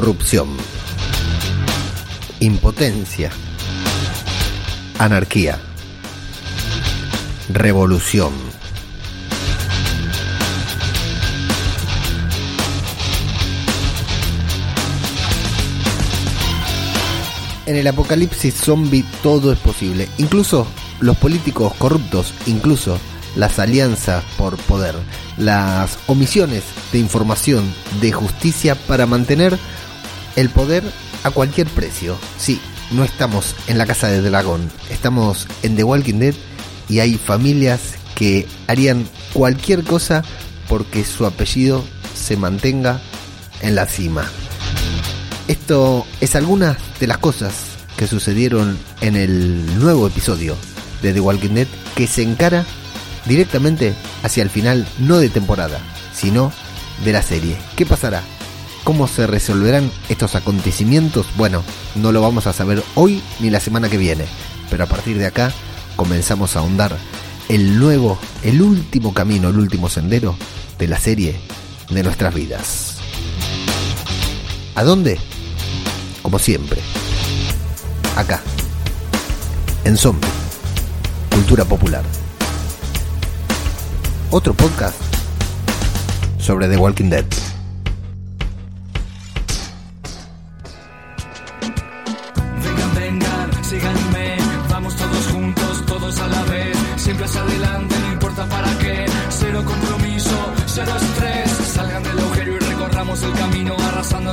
corrupción, impotencia, anarquía, revolución. En el apocalipsis zombie todo es posible, incluso los políticos corruptos, incluso las alianzas por poder, las omisiones de información, de justicia para mantener el poder a cualquier precio. Sí, no estamos en la casa de dragón, estamos en The Walking Dead y hay familias que harían cualquier cosa porque su apellido se mantenga en la cima. Esto es algunas de las cosas que sucedieron en el nuevo episodio de The Walking Dead que se encara directamente hacia el final no de temporada, sino de la serie. ¿Qué pasará? ¿Cómo se resolverán estos acontecimientos? Bueno, no lo vamos a saber hoy ni la semana que viene, pero a partir de acá comenzamos a ahondar el nuevo, el último camino, el último sendero de la serie de nuestras vidas. ¿A dónde? Como siempre, acá, en Zombie, Cultura Popular. Otro podcast sobre The Walking Dead.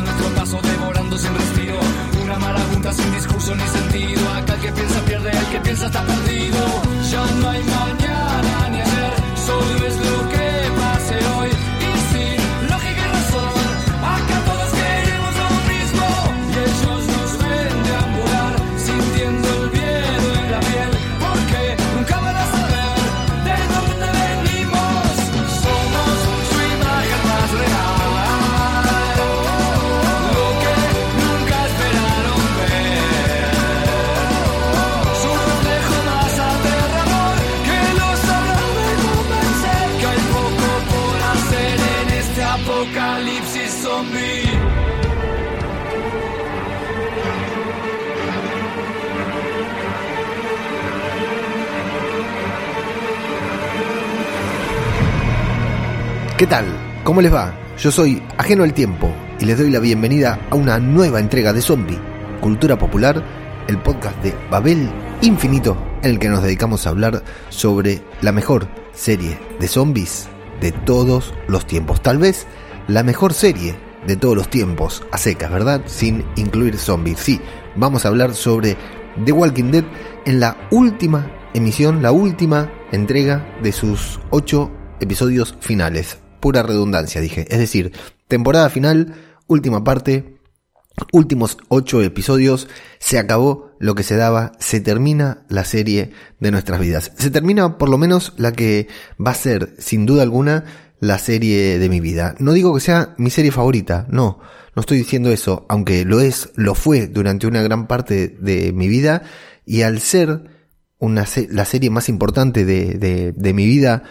Nuestro paso, devorando sin respiro, una marabunta sin discurso ni sentido, acá el que piensa pierde, el que piensa está perdido, ya no hay mañana ¿Qué tal? ¿Cómo les va? Yo soy Ajeno al Tiempo y les doy la bienvenida a una nueva entrega de Zombie, Cultura Popular, el podcast de Babel Infinito, en el que nos dedicamos a hablar sobre la mejor serie de zombies de todos los tiempos. Tal vez la mejor serie de todos los tiempos, a secas, ¿verdad? Sin incluir zombies. Sí, vamos a hablar sobre The Walking Dead en la última emisión, la última entrega de sus ocho episodios finales. Pura redundancia, dije. Es decir, temporada final, última parte, últimos ocho episodios, se acabó lo que se daba, se termina la serie de nuestras vidas. Se termina por lo menos la que va a ser, sin duda alguna, la serie de mi vida. No digo que sea mi serie favorita, no, no estoy diciendo eso, aunque lo es, lo fue durante una gran parte de mi vida, y al ser una la serie más importante de, de, de mi vida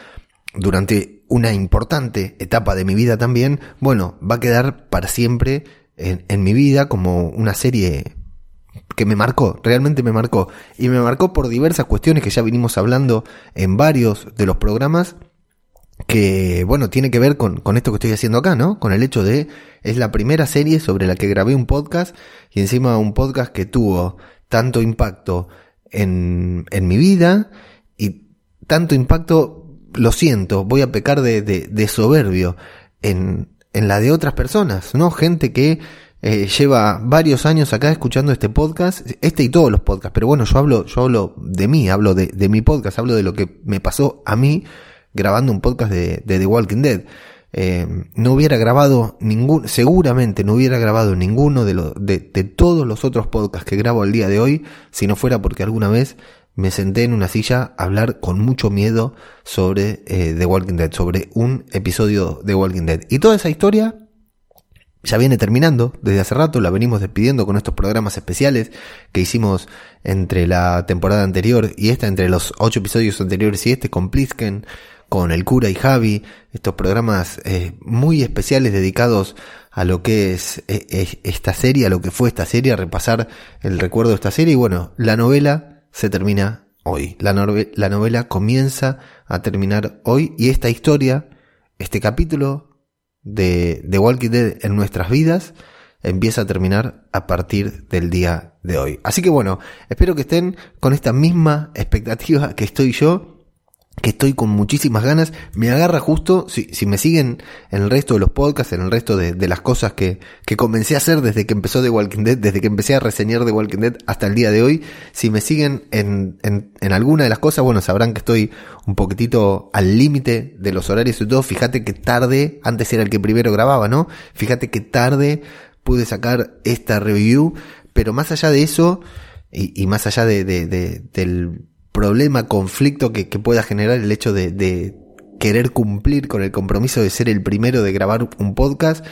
durante una importante etapa de mi vida también, bueno, va a quedar para siempre en, en mi vida como una serie que me marcó, realmente me marcó. Y me marcó por diversas cuestiones que ya vinimos hablando en varios de los programas, que bueno, tiene que ver con, con esto que estoy haciendo acá, ¿no? Con el hecho de, es la primera serie sobre la que grabé un podcast y encima un podcast que tuvo tanto impacto en, en mi vida y tanto impacto, lo siento, voy a pecar de, de, de soberbio en, en la de otras personas, ¿no? Gente que eh, lleva varios años acá escuchando este podcast, este y todos los podcasts, pero bueno, yo hablo, yo hablo de mí, hablo de, de mi podcast, hablo de lo que me pasó a mí grabando un podcast de, de The Walking Dead. Eh, no hubiera grabado ningún, seguramente no hubiera grabado ninguno de, los de, de todos los otros podcasts que grabo al día de hoy, si no fuera porque alguna vez me senté en una silla a hablar con mucho miedo sobre eh, The Walking Dead, sobre un episodio de Walking Dead. Y toda esa historia ya viene terminando desde hace rato, la venimos despidiendo con estos programas especiales que hicimos entre la temporada anterior y esta, entre los ocho episodios anteriores y este, con Plisken, con el cura y Javi, estos programas eh, muy especiales dedicados a lo que es eh, esta serie, a lo que fue esta serie, a repasar el recuerdo de esta serie. Y bueno, la novela se termina hoy. La, la novela comienza a terminar hoy y esta historia, este capítulo de, de Walking Dead en nuestras vidas, empieza a terminar a partir del día de hoy. Así que bueno, espero que estén con esta misma expectativa que estoy yo que estoy con muchísimas ganas. Me agarra justo, si, si me siguen en el resto de los podcasts, en el resto de, de, las cosas que, que comencé a hacer desde que empezó The Walking Dead, desde que empecé a reseñar The Walking Dead hasta el día de hoy, si me siguen en, en, en alguna de las cosas, bueno, sabrán que estoy un poquitito al límite de los horarios y todo. Fíjate que tarde, antes era el que primero grababa, ¿no? Fíjate que tarde pude sacar esta review, pero más allá de eso, y, y más allá de, de, de del problema, conflicto que, que pueda generar el hecho de, de, querer cumplir con el compromiso de ser el primero de grabar un podcast,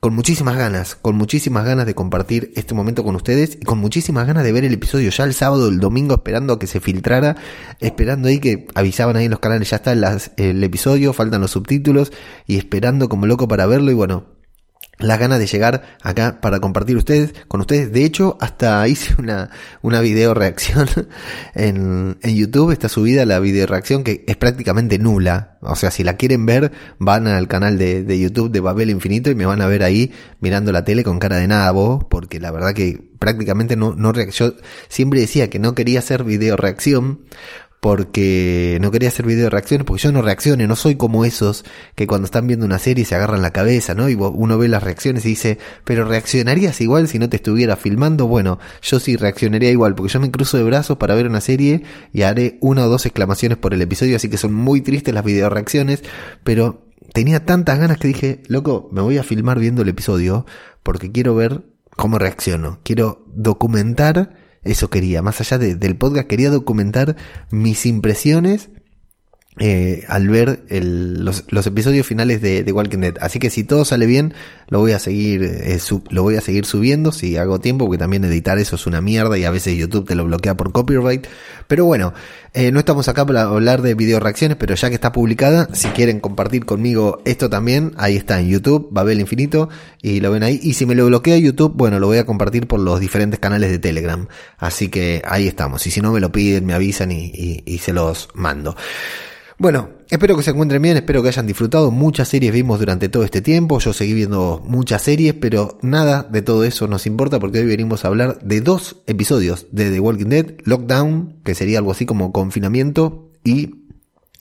con muchísimas ganas, con muchísimas ganas de compartir este momento con ustedes y con muchísimas ganas de ver el episodio ya el sábado, el domingo, esperando a que se filtrara, esperando ahí que avisaban ahí en los canales, ya está las, el episodio, faltan los subtítulos y esperando como loco para verlo y bueno, las ganas de llegar acá para compartir ustedes con ustedes. De hecho, hasta hice una, una video reacción en, en YouTube. Está subida la video reacción que es prácticamente nula. O sea, si la quieren ver, van al canal de, de YouTube de Babel Infinito y me van a ver ahí mirando la tele con cara de vos, porque la verdad que prácticamente no, no yo siempre decía que no quería hacer video reacción porque no quería hacer video de reacciones, porque yo no reaccione, no soy como esos que cuando están viendo una serie se agarran la cabeza, ¿no? Y uno ve las reacciones y dice, pero reaccionarías igual si no te estuviera filmando. Bueno, yo sí reaccionaría igual, porque yo me cruzo de brazos para ver una serie y haré una o dos exclamaciones por el episodio, así que son muy tristes las video reacciones, pero tenía tantas ganas que dije, loco, me voy a filmar viendo el episodio, porque quiero ver cómo reacciono, quiero documentar eso quería, más allá del podcast, quería documentar mis impresiones eh, al ver el, los, episodios finales de, de, Walking Dead. Así que si todo sale bien, lo voy a seguir, eh, lo voy a seguir subiendo si hago tiempo, porque también editar eso es una mierda y a veces YouTube te lo bloquea por copyright. Pero bueno, eh, no estamos acá para hablar de video reacciones, pero ya que está publicada, si quieren compartir conmigo esto también, ahí está en YouTube, Babel Infinito, y lo ven ahí. Y si me lo bloquea YouTube, bueno, lo voy a compartir por los diferentes canales de Telegram. Así que ahí estamos. Y si no me lo piden, me avisan y, se los mando. Bueno, espero que se encuentren bien, espero que hayan disfrutado. Muchas series vimos durante todo este tiempo, yo seguí viendo muchas series, pero nada de todo eso nos importa porque hoy venimos a hablar de dos episodios de The Walking Dead, Lockdown, que sería algo así como confinamiento, y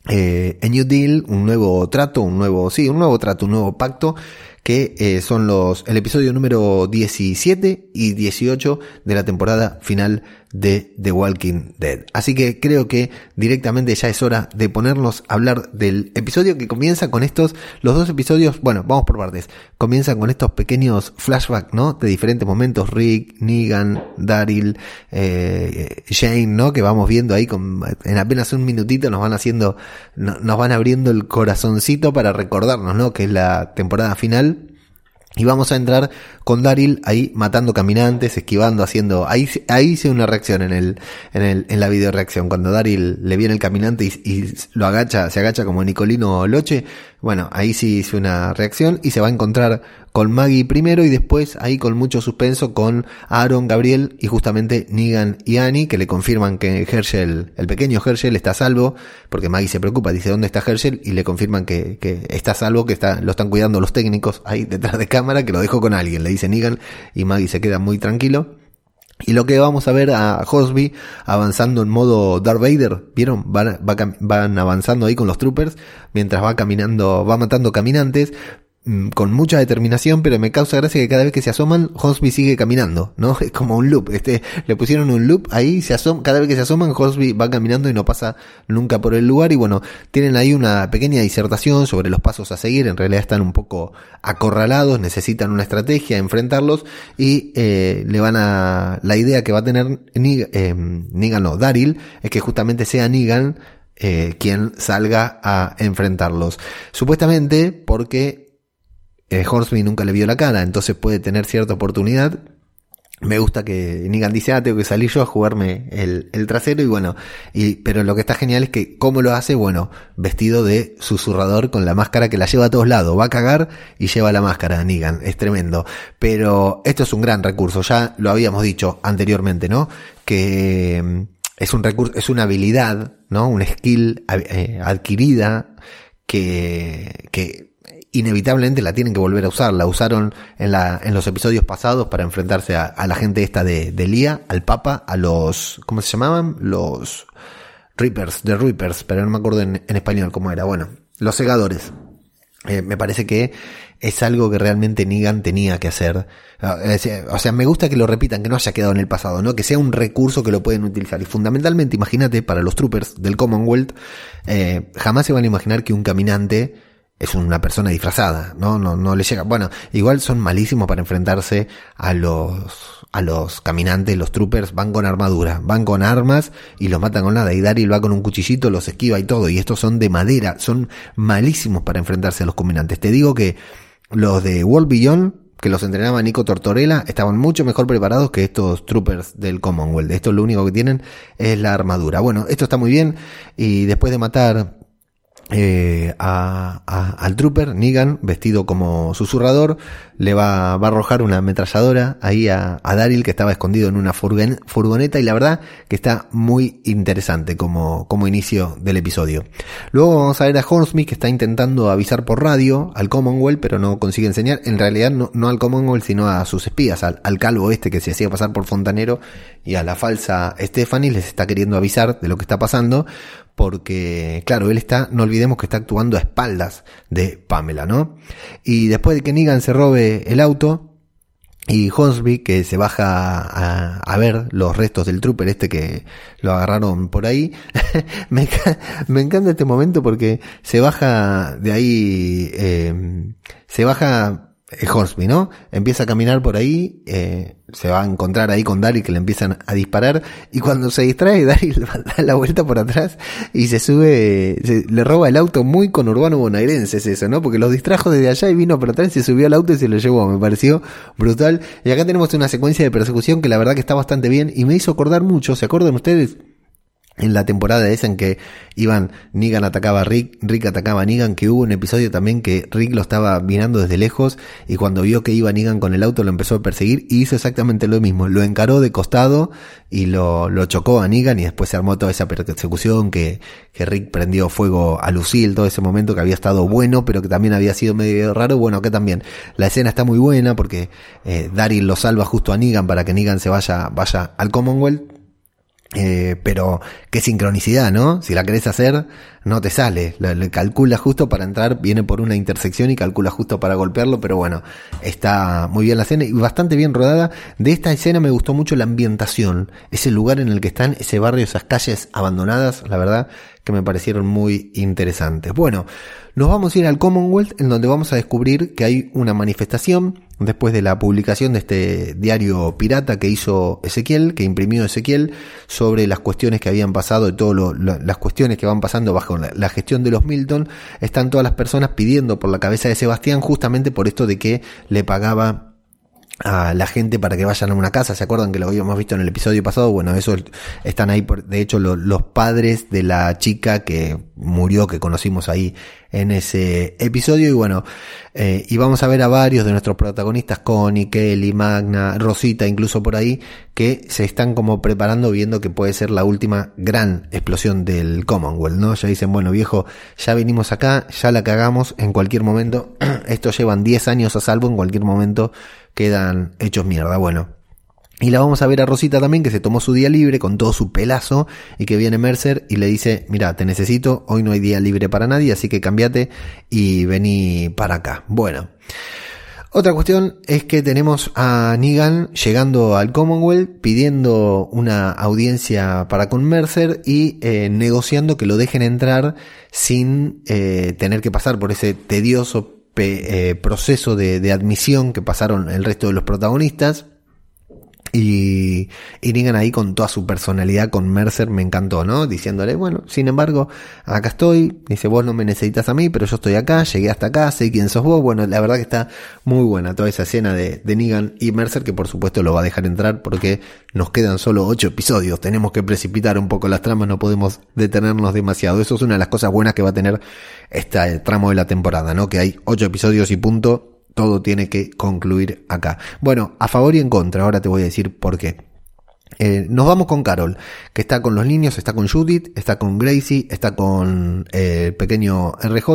eh, A New Deal, un nuevo trato, un nuevo, sí, un nuevo trato, un nuevo pacto, que eh, son los, el episodio número 17 y 18 de la temporada final de The Walking Dead. Así que creo que directamente ya es hora de ponernos a hablar del episodio que comienza con estos, los dos episodios, bueno, vamos por partes, comienzan con estos pequeños flashbacks, ¿no? De diferentes momentos, Rick, Negan, Daryl, eh, Jane, ¿no? Que vamos viendo ahí con, en apenas un minutito nos van haciendo, nos van abriendo el corazoncito para recordarnos, ¿no? Que es la temporada final y vamos a entrar con Daryl ahí matando caminantes, esquivando, haciendo. Ahí, ahí hice una reacción en el, en el, en la video reacción. Cuando Daryl le viene el caminante y, y, lo agacha, se agacha como Nicolino Loche. Bueno, ahí sí hice una reacción y se va a encontrar con Maggie primero y después ahí con mucho suspenso con Aaron, Gabriel y justamente Negan y Annie que le confirman que Herschel, el pequeño Herschel está salvo porque Maggie se preocupa, dice ¿dónde está Herschel? y le confirman que, que está salvo, que está, lo están cuidando los técnicos ahí detrás de cámara, que lo dejó con alguien, le dice Negan y Maggie se queda muy tranquilo. Y lo que vamos a ver a Hosby avanzando en modo Darth Vader, ¿vieron? Van, van, avanzando ahí con los troopers mientras va caminando, va matando caminantes, con mucha determinación, pero me causa gracia que cada vez que se asoman, Hosby sigue caminando, ¿no? Es como un loop, este, le pusieron un loop ahí, se asoma, cada vez que se asoman, Hosby va caminando y no pasa nunca por el lugar, y bueno, tienen ahí una pequeña disertación sobre los pasos a seguir, en realidad están un poco acorralados, necesitan una estrategia, enfrentarlos, y eh, le van a, la idea que va a tener eh, Negan no, Daryl, es que justamente sea Negan, eh, quien salga a enfrentarlos. Supuestamente porque eh, nunca le vio la cara, entonces puede tener cierta oportunidad. me gusta que Negan dice, ah, tengo que salir yo a jugarme el, el, trasero y bueno, y, pero lo que está genial es que cómo lo hace, bueno, vestido de susurrador con la máscara que la lleva a todos lados, va a cagar y lleva la máscara, Negan, es tremendo. Pero esto es un gran recurso, ya lo habíamos dicho anteriormente, ¿no? Que mm, es un recurso, es una habilidad, ¿no? Un skill eh, adquirida que, que inevitablemente la tienen que volver a usar. La usaron en, la, en los episodios pasados para enfrentarse a, la gente esta de, de Lía, al Papa, a los, ¿cómo se llamaban? Los Reapers, de Reapers, pero no me acuerdo en, español cómo era. Bueno, los segadores. Eh, me parece que es algo que realmente Negan tenía que hacer. Ah, o sea, me gusta que lo repitan, que no haya quedado en el pasado, ¿no? Que sea un recurso que lo pueden utilizar. Y fundamentalmente, imagínate, para los troopers del Commonwealth, eh, jamás se van a imaginar que un caminante es una persona disfrazada, ¿no? No, no le llega. Bueno, igual son malísimos para enfrentarse a los, a los caminantes, los troopers van con armadura, van con armas y los matan con nada. Y Daryl va con un cuchillito, los esquiva y todo. Y estos son de madera, son malísimos para enfrentarse a los caminantes. Te digo que los de World Beyond, que los entrenaba Nico Tortorella, estaban mucho mejor preparados que estos troopers del Commonwealth. Esto lo único que tienen es la armadura. Bueno, esto está muy bien. Y después de matar eh, a, al trooper, Negan, vestido como susurrador, le va, va a arrojar una ametralladora ahí a, a, Daryl que estaba escondido en una furgoneta y la verdad que está muy interesante como, como inicio del episodio. Luego vamos a ver a Hornsmith que está intentando avisar por radio al Commonwealth pero no consigue enseñar, en realidad no, no al Commonwealth sino a sus espías, al, al calvo este que se hacía pasar por fontanero y a la falsa Stephanie les está queriendo avisar de lo que está pasando porque, claro, él está, no olvidemos que está actuando a espaldas de Pamela, ¿no? Y después de que Negan se robe el auto, y Hornsby, que se baja a, ver los restos del trooper este que lo agarraron por ahí. me, encanta este momento porque se baja de ahí, eh, se baja Hornsby, ¿no? Empieza a caminar por ahí, eh, se va a encontrar ahí con Daryl que le empiezan a disparar y cuando se distrae Daryl da la vuelta por atrás y se sube, le roba el auto muy con urbano bonaerense es eso, ¿no? Porque los distrajo desde allá y vino por atrás, se subió al auto y se lo llevó, me pareció brutal. Y acá tenemos una secuencia de persecución que la verdad que está bastante bien y me hizo acordar mucho, ¿se acuerdan ustedes? En la temporada esa en que iban, Negan atacaba a Rick, Rick atacaba a Negan, que hubo un episodio también que Rick lo estaba mirando desde lejos y cuando vio que iba Negan con el auto lo empezó a perseguir y hizo exactamente lo mismo, lo encaró de costado y lo, lo chocó a Negan y después se armó toda esa persecución que, que Rick prendió fuego a Lucille, todo ese momento que había estado bueno pero que también había sido medio raro, bueno acá también. La escena está muy buena porque eh, Daryl lo salva justo a Negan para que Negan se vaya, vaya al Commonwealth eh, pero qué sincronicidad, ¿no? Si la querés hacer, no te sale. Le, calcula justo para entrar, viene por una intersección y calcula justo para golpearlo, pero bueno, está muy bien la escena y bastante bien rodada. De esta escena me gustó mucho la ambientación, ese lugar en el que están, ese barrio, esas calles abandonadas, la verdad que me parecieron muy interesantes. Bueno, nos vamos a ir al Commonwealth en donde vamos a descubrir que hay una manifestación después de la publicación de este diario pirata que hizo Ezequiel, que imprimió Ezequiel, sobre las cuestiones que habían pasado y todas las cuestiones que van pasando bajo la, gestión de los Milton, están todas las personas pidiendo por la cabeza de Sebastián justamente por esto de que le pagaba a la gente para que vayan a una casa. ¿Se acuerdan que lo habíamos visto en el episodio pasado? Bueno, eso están ahí, por, de hecho, los padres de la chica que murió, que conocimos ahí en ese episodio. Y bueno, eh, y vamos a ver a varios de nuestros protagonistas, Connie, Kelly, Magna, Rosita, incluso por ahí, que se están como preparando viendo que puede ser la última gran explosión del Commonwealth, ¿no? Ya dicen, bueno, viejo, ya vinimos acá, ya la cagamos en cualquier momento. Estos llevan 10 años a salvo, en cualquier momento quedan hechos mierda. Bueno. Y la vamos a ver a Rosita también, que se tomó su día libre con todo su pelazo y que viene Mercer y le dice, mira, te necesito, hoy no hay día libre para nadie, así que cambiate y vení para acá. Bueno. Otra cuestión es que tenemos a Negan llegando al Commonwealth pidiendo una audiencia para con Mercer y eh, negociando que lo dejen entrar sin eh, tener que pasar por ese tedioso eh, proceso de, admisión que pasaron el resto de los protagonistas. Y, y Negan ahí con toda su personalidad con Mercer me encantó, ¿no? Diciéndole, bueno, sin embargo, acá estoy. Dice, vos no me necesitas a mí, pero yo estoy acá, llegué hasta acá, sé quién sos vos. Bueno, la verdad que está muy buena toda esa escena de, de Negan y Mercer, que por supuesto lo va a dejar entrar porque nos quedan solo ocho episodios. Tenemos que precipitar un poco las tramas, no podemos detenernos demasiado. Eso es una de las cosas buenas que va a tener este tramo de la temporada, ¿no? Que hay ocho episodios y punto todo tiene que concluir acá. Bueno, a favor y en contra, ahora te voy a decir por qué. Eh, nos vamos con Carol, que está con los niños, está con Judith, está con Gracie, está con eh, el pequeño RJ,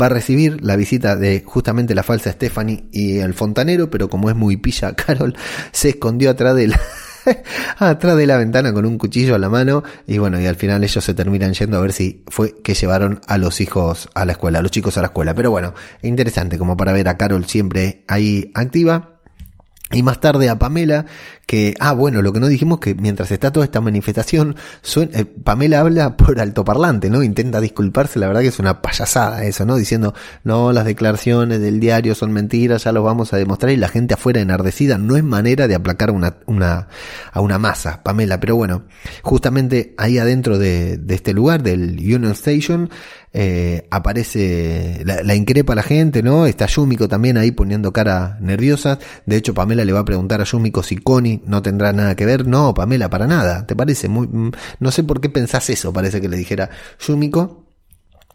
va a recibir la visita de justamente la falsa Stephanie y el fontanero, pero como es muy pilla, Carol se escondió atrás de la, atrás de la ventana con un cuchillo a la mano y bueno, y al final ellos se terminan yendo a ver si fue que llevaron a los hijos a la escuela, a los chicos a la escuela. Pero bueno, interesante como para ver a Carol siempre ahí activa. Y más tarde a Pamela, que, ah, bueno, lo que no dijimos que mientras está toda esta manifestación, eh, Pamela habla por altoparlante, ¿no? Intenta disculparse, la verdad que es una payasada eso, ¿no? Diciendo, no, las declaraciones del diario son mentiras, ya lo vamos a demostrar, y la gente afuera enardecida, no es manera de aplacar una, una, a una masa, Pamela, pero bueno, justamente ahí adentro de, de este lugar, del Union Station, eh, aparece, la, la, increpa la gente, ¿no? Está Yumiko también ahí poniendo cara nerviosa. De hecho, Pamela le va a preguntar a Yumiko si Connie no tendrá nada que ver. No, Pamela, para nada. ¿Te parece? Muy, mm, no sé por qué pensás eso, parece que le dijera Yumiko.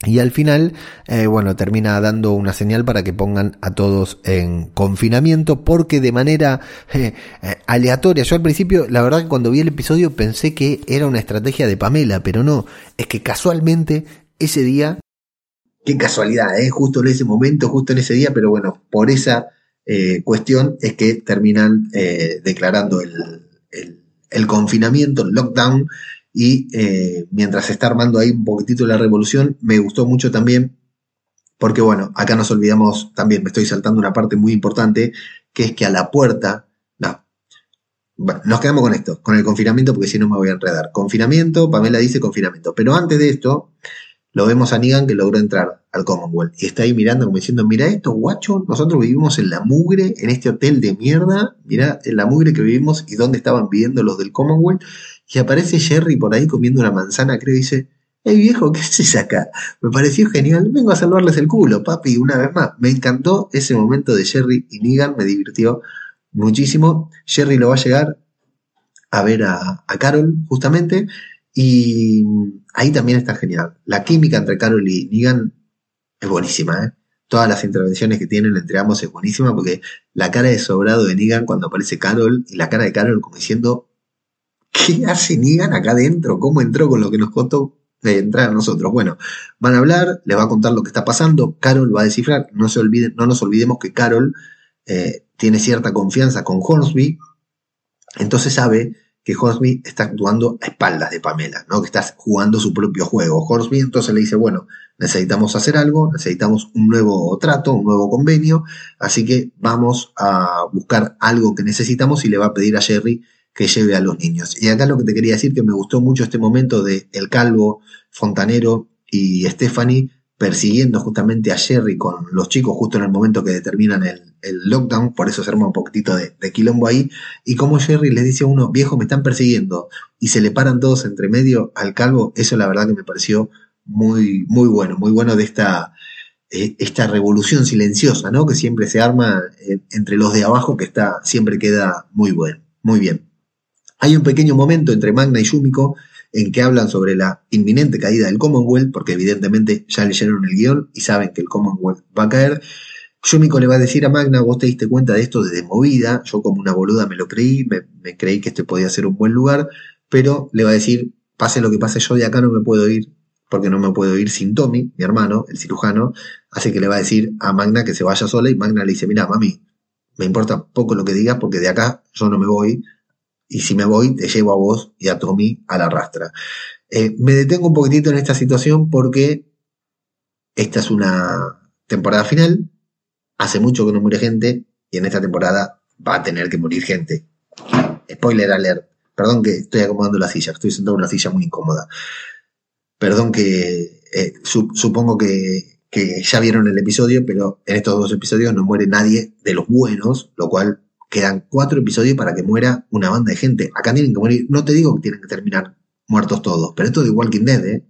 Y al final, eh, bueno, termina dando una señal para que pongan a todos en confinamiento, porque de manera eh, aleatoria. Yo al principio, la verdad que cuando vi el episodio pensé que era una estrategia de Pamela, pero no, es que casualmente ese día. Qué casualidad, ¿eh? justo en ese momento, justo en ese día, pero bueno, por esa eh, cuestión es que terminan eh, declarando el, confinamiento, el lockdown, y mientras se está armando ahí un poquitito la revolución, me gustó mucho también, porque bueno, acá nos olvidamos también, me estoy saltando una parte muy importante, que es que a la puerta, no, bueno, nos quedamos con esto, con el confinamiento, porque si no me voy a enredar. Confinamiento, Pamela dice confinamiento, pero antes de esto, lo vemos a Negan que logró entrar al Commonwealth y está ahí mirando como diciendo, mira esto, guacho, nosotros vivimos en la mugre, en este hotel de mierda, mira en la mugre que vivimos y dónde estaban viviendo los del Commonwealth. Y aparece Jerry por ahí comiendo una manzana, creo, y dice, hey viejo, ¿qué haces acá? Me pareció genial, vengo a salvarles el culo, papi, una vez más. Me encantó ese momento de Jerry y Negan, me divirtió muchísimo. Jerry lo va a llegar a ver a, a Carol, justamente, y ahí también está genial. La química entre Carol y Negan es buenísima, ¿eh? Todas las intervenciones que tienen entre ambos es buenísima porque la cara de sobrado de Negan cuando aparece Carol y la cara de Carol como diciendo, ¿qué hace Negan acá adentro? ¿Cómo entró con lo que nos contó de entrar a nosotros? Bueno, van a hablar, les va a contar lo que está pasando, Carol va a descifrar, no, se no nos olvidemos que Carol eh, tiene cierta confianza con Hornsby, entonces sabe que Horsby está actuando a espaldas de Pamela, ¿no? que está jugando su propio juego. Horsby entonces le dice, bueno, necesitamos hacer algo, necesitamos un nuevo trato, un nuevo convenio, así que vamos a buscar algo que necesitamos y le va a pedir a Jerry que lleve a los niños. Y acá lo que te quería decir que me gustó mucho este momento de El Calvo, Fontanero y Stephanie persiguiendo justamente a Jerry con los chicos justo en el momento que determinan el, lockdown, por eso se arma un poquitito de, quilombo ahí, y como Jerry les dice a uno, viejo, me están persiguiendo, y se le paran todos entre medio al calvo, eso la verdad que me pareció muy, muy bueno, muy bueno de esta, eh, esta revolución silenciosa, ¿no? Que siempre se arma eh, entre los de abajo, que está, siempre queda muy bueno, muy bien. Hay un pequeño momento entre Magna y Yumiko en que hablan sobre la inminente caída del Commonwealth, porque evidentemente ya leyeron el guion y saben que el Commonwealth va a caer. Yumiko le va a decir a Magna, vos te diste cuenta de esto desde movida, yo como una boluda me lo creí, me, creí que este podía ser un buen lugar, pero le va a decir, pase lo que pase, yo de acá no me puedo ir, porque no me puedo ir sin Tommy, mi hermano, el cirujano, así que le va a decir a Magna que se vaya sola y Magna le dice, mira, mami, me importa poco lo que digas porque de acá yo no me voy, y si me voy, te llevo a vos y a Tommy a la rastra. Eh, me detengo un poquitito en esta situación porque esta es una temporada final, hace mucho que no muere gente y en esta temporada va a tener que morir gente. Spoiler alert. Perdón que estoy acomodando la silla, estoy sentado en una silla muy incómoda. Perdón que eh, supongo que, ya vieron el episodio, pero en estos dos episodios no muere nadie de los buenos, lo cual quedan cuatro episodios para que muera una banda de gente. Acá tienen que morir, no te digo que tienen que terminar muertos todos, pero esto de Walking Dead, ¿eh?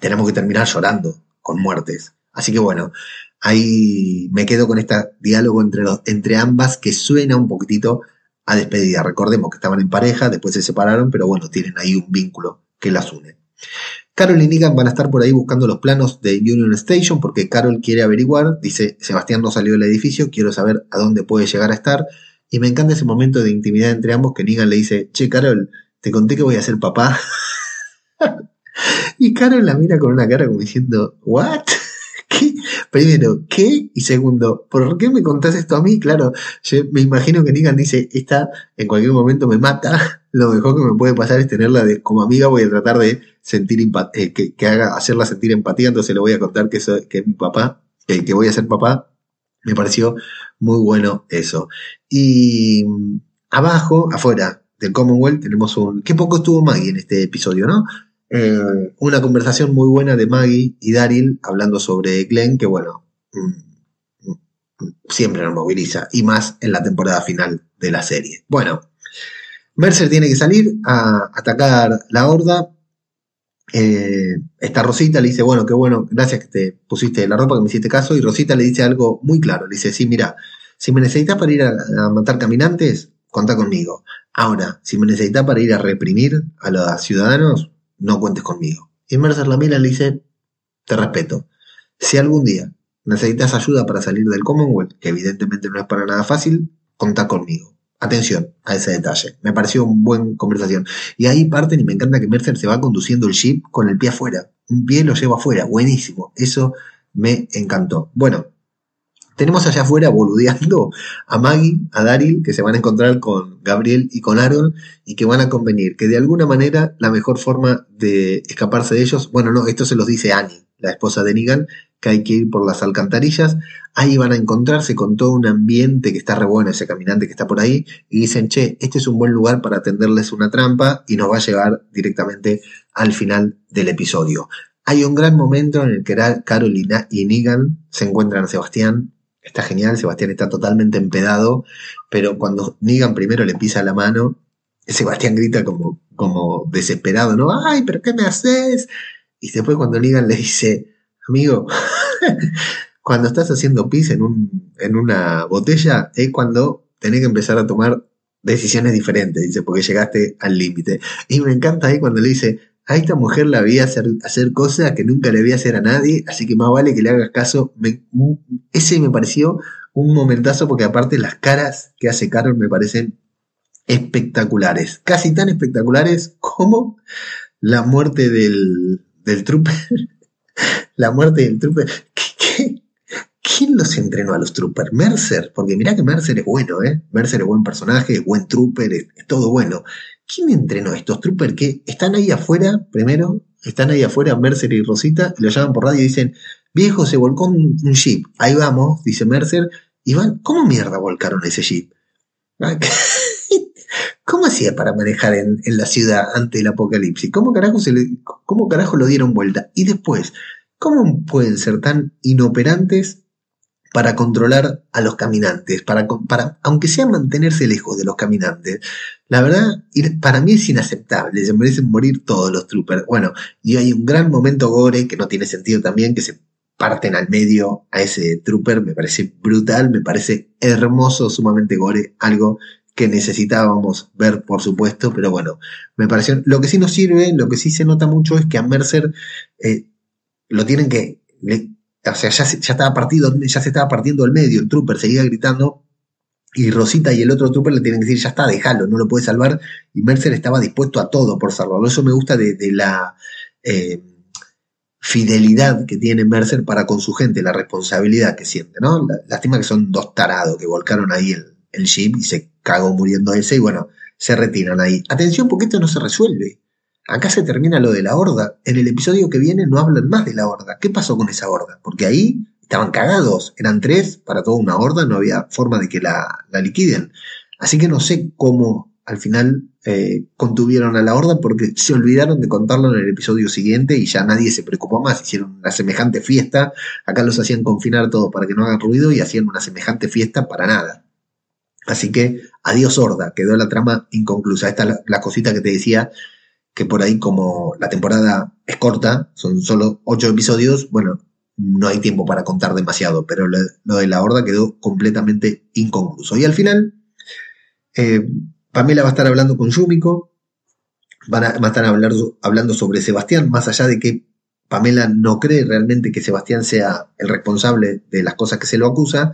tenemos que terminar llorando con muertes. Así que bueno, ahí me quedo con este diálogo entre, los, entre ambas que suena un poquitito a despedida. Recordemos que estaban en pareja, después se separaron, pero bueno, tienen ahí un vínculo que las une. Carol y Negan van a estar por ahí buscando los planos de Union Station porque Carol quiere averiguar, dice, Sebastián no salió del edificio, quiero saber a dónde puede llegar a estar. Y me encanta ese momento de intimidad entre ambos que Negan le dice, che Carol, te conté que voy a ser papá. y Carol la mira con una cara como diciendo, ¿what? Primero, ¿qué? Y segundo, ¿por qué me contás esto a mí? Claro, yo me imagino que Negan dice, esta en cualquier momento me mata, lo mejor que me puede pasar es tenerla de, como amiga, voy a tratar de sentir eh, que, haga, hacerla sentir empatía, entonces le voy a contar que, soy, que mi papá, que voy a ser papá. Me pareció muy bueno eso. Y mm, abajo, afuera del Commonwealth, tenemos un... Qué poco estuvo Maggie en este episodio, ¿no? Eh, una conversación muy buena de Maggie y Daryl hablando sobre Glenn, que bueno, mm, mm, siempre nos moviliza, y más en la temporada final de la serie. Bueno, Mercer tiene que salir a atacar la horda. Eh, esta Rosita le dice, bueno, qué bueno, gracias que te pusiste la ropa, que me hiciste caso. Y Rosita le dice algo muy claro. Le dice, sí, mira, si me necesitas para ir a, a matar caminantes, cuenta conmigo. Ahora, si me necesitas para ir a reprimir a los ciudadanos, no cuentes conmigo. Y Mercer la mira y le dice, te respeto. Si algún día necesitas ayuda para salir del Commonwealth, que evidentemente no es para nada fácil, contá conmigo. Atención a ese detalle. Me pareció una buena conversación. Y ahí parten y me encanta que Mercer se va conduciendo el ship con el pie afuera. Un pie lo lleva afuera. Buenísimo. Eso me encantó. Bueno, tenemos allá afuera boludeando a Maggie, a Daryl, que se van a encontrar con Gabriel y con Aaron y que van a convenir que de alguna manera la mejor forma de escaparse de ellos, bueno, no, esto se los dice Annie, la esposa de Negan, que hay que ir por las alcantarillas. Ahí van a encontrarse con todo un ambiente que está re bueno, ese caminante que está por ahí, y dicen, che, este es un buen lugar para tenderles una trampa y nos va a llevar directamente al final del episodio. Hay un gran momento en el que Carolina y Negan se encuentran a Sebastián está genial, Sebastián está totalmente empedado, pero cuando Negan primero le pisa la mano, Sebastián grita como, como desesperado, ¿no? ¡Ay, pero qué me haces! Y después cuando Negan le dice, amigo, cuando estás haciendo pis en, un, en una botella es cuando tenés que empezar a tomar decisiones diferentes, dice, porque llegaste al límite. Y me encanta ahí cuando le dice, a esta mujer la vi hacer, hacer cosas que nunca le vi hacer a nadie, así que más vale que le hagas caso. ese me pareció un momentazo porque aparte las caras que hace Carol me parecen espectaculares, casi tan espectaculares como la muerte del, del trooper. la muerte del trooper. quién los entrenó a los troopers? Mercer, porque mirá que Mercer es bueno, ¿eh? Mercer es buen personaje, buen trooper, es todo bueno. ¿Quién entrenó a estos troopers que están ahí afuera, primero, están ahí afuera, Mercer y Rosita, y lo llaman por radio y dicen, viejo, se volcó un, jeep, ahí vamos, dice Mercer, y van, ¿cómo mierda volcaron ese jeep? ¿Cómo hacía para manejar en, la ciudad ante el apocalipsis? ¿Cómo carajo, se ¿Cómo carajo lo dieron vuelta? Y después, ¿cómo pueden ser tan inoperantes para controlar a los caminantes, para, para, aunque sea mantenerse lejos de los caminantes. La verdad, para mí es inaceptable, se merecen morir todos los troopers. Bueno, y hay un gran momento gore que no tiene sentido también, que se parten al medio a ese trooper, me parece brutal, me parece hermoso, sumamente gore, algo que necesitábamos ver, por supuesto, pero bueno, me pareció, lo que sí nos sirve, lo que sí se nota mucho es que a Mercer eh, lo tienen que, o sea, ya, ya, estaba partido, ya se estaba partiendo el medio, el trooper seguía gritando y Rosita y el otro trooper le tienen que decir, ya está, déjalo, no lo puede salvar. Y Mercer estaba dispuesto a todo por salvarlo. Eso me gusta de, la eh, fidelidad que tiene Mercer para con su gente, la responsabilidad que siente, ¿no? Lástima que son dos tarados que volcaron ahí el, el jeep y se cagó muriendo ese y bueno, se retiran ahí. Atención porque esto no se resuelve. Acá se termina lo de la horda. En el episodio que viene no hablan más de la horda. ¿Qué pasó con esa horda? Porque ahí estaban cagados. Eran tres para toda una horda, no había forma de que la, liquiden. Así que no sé cómo al final eh, contuvieron a la horda porque se olvidaron de contarlo en el episodio siguiente y ya nadie se preocupó más. Hicieron una semejante fiesta. Acá los hacían confinar todos para que no hagan ruido y hacían una semejante fiesta para nada. Así que adiós Horda, quedó la trama inconclusa. Esta es la, cosita que te decía, que por ahí como la temporada es corta, son solo ocho episodios, bueno, no hay tiempo para contar demasiado, pero lo, de la Horda quedó completamente inconcluso. Y al final, eh, Pamela va a estar hablando con Yumiko, van a, estar hablando sobre Sebastián, más allá de que Pamela no cree realmente que Sebastián sea el responsable de las cosas que se lo acusa,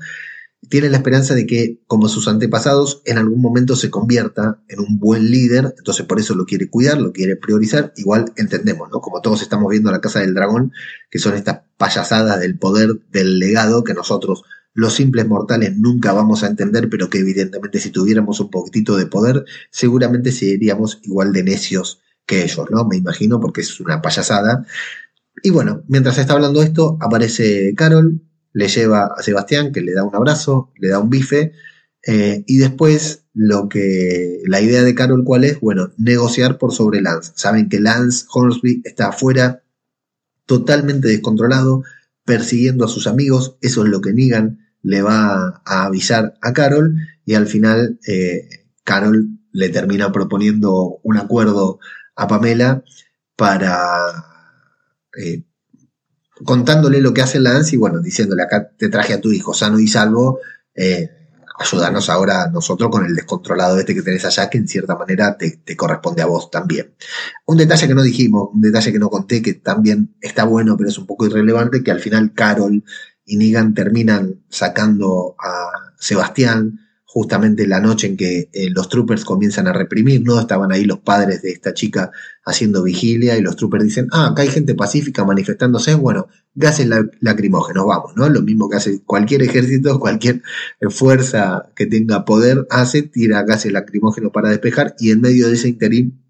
tiene la esperanza de que, como sus antepasados, en algún momento se convierta en un buen líder, entonces por eso lo quiere cuidar, lo quiere priorizar, igual entendemos, ¿no? Como todos estamos viendo la Casa del Dragón, que son estas payasadas del poder, del legado, que nosotros, los simples mortales, nunca vamos a entender, pero que evidentemente si tuviéramos un poquitito de poder, seguramente seríamos igual de necios que ellos, ¿no? Me imagino, porque es una payasada. Y bueno, mientras está hablando esto, aparece Carol, le lleva a Sebastián, que le da un abrazo, le da un bife, eh, y después lo que la idea de Carol cuál es, bueno, negociar por sobre Lance. Saben que Lance Hornsby está afuera, totalmente descontrolado, persiguiendo a sus amigos, eso es lo que Negan le va a avisar a Carol, y al final eh, Carol le termina proponiendo un acuerdo a Pamela para eh, contándole lo que hace Lance y bueno, diciéndole acá te traje a tu hijo sano y salvo, eh, ayúdanos ahora nosotros con el descontrolado este que tenés allá, que en cierta manera te, corresponde a vos también. Un detalle que no dijimos, un detalle que no conté, que también está bueno, pero es un poco irrelevante, que al final Carol y Negan terminan sacando a Sebastián justamente la noche en que eh, los troopers comienzan a reprimir, ¿no? Estaban ahí los padres de esta chica haciendo vigilia y los troopers dicen, ah, acá hay gente pacífica manifestándose, bueno, gases lacrimógenos, vamos, ¿no? Lo mismo que hace cualquier ejército, cualquier eh, fuerza que tenga poder hace, tira gases lacrimógenos para despejar y en medio de ese interín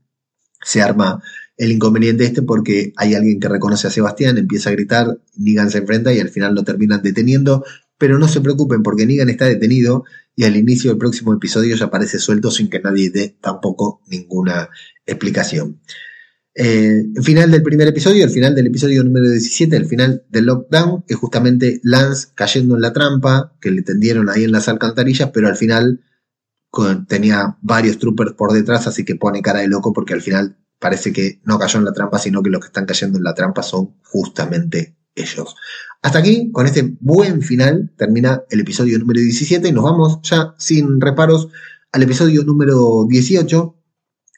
se arma el inconveniente este porque hay alguien que reconoce a Sebastián, empieza a gritar, Negan se enfrenta y al final lo terminan deteniendo, pero no se preocupen porque Negan está detenido y al inicio del próximo episodio ya aparece suelto sin que nadie dé tampoco ninguna explicación. Eh, el final del primer episodio, el final del episodio número 17, el final del lockdown, es justamente Lance cayendo en la trampa que le tendieron ahí en las alcantarillas, pero al final tenía varios troopers por detrás, así que pone cara de loco porque al final parece que no cayó en la trampa, sino que los que están cayendo en la trampa son justamente ellos. Hasta aquí, con este buen final, termina el episodio número 17 y nos vamos ya sin reparos al episodio número 18,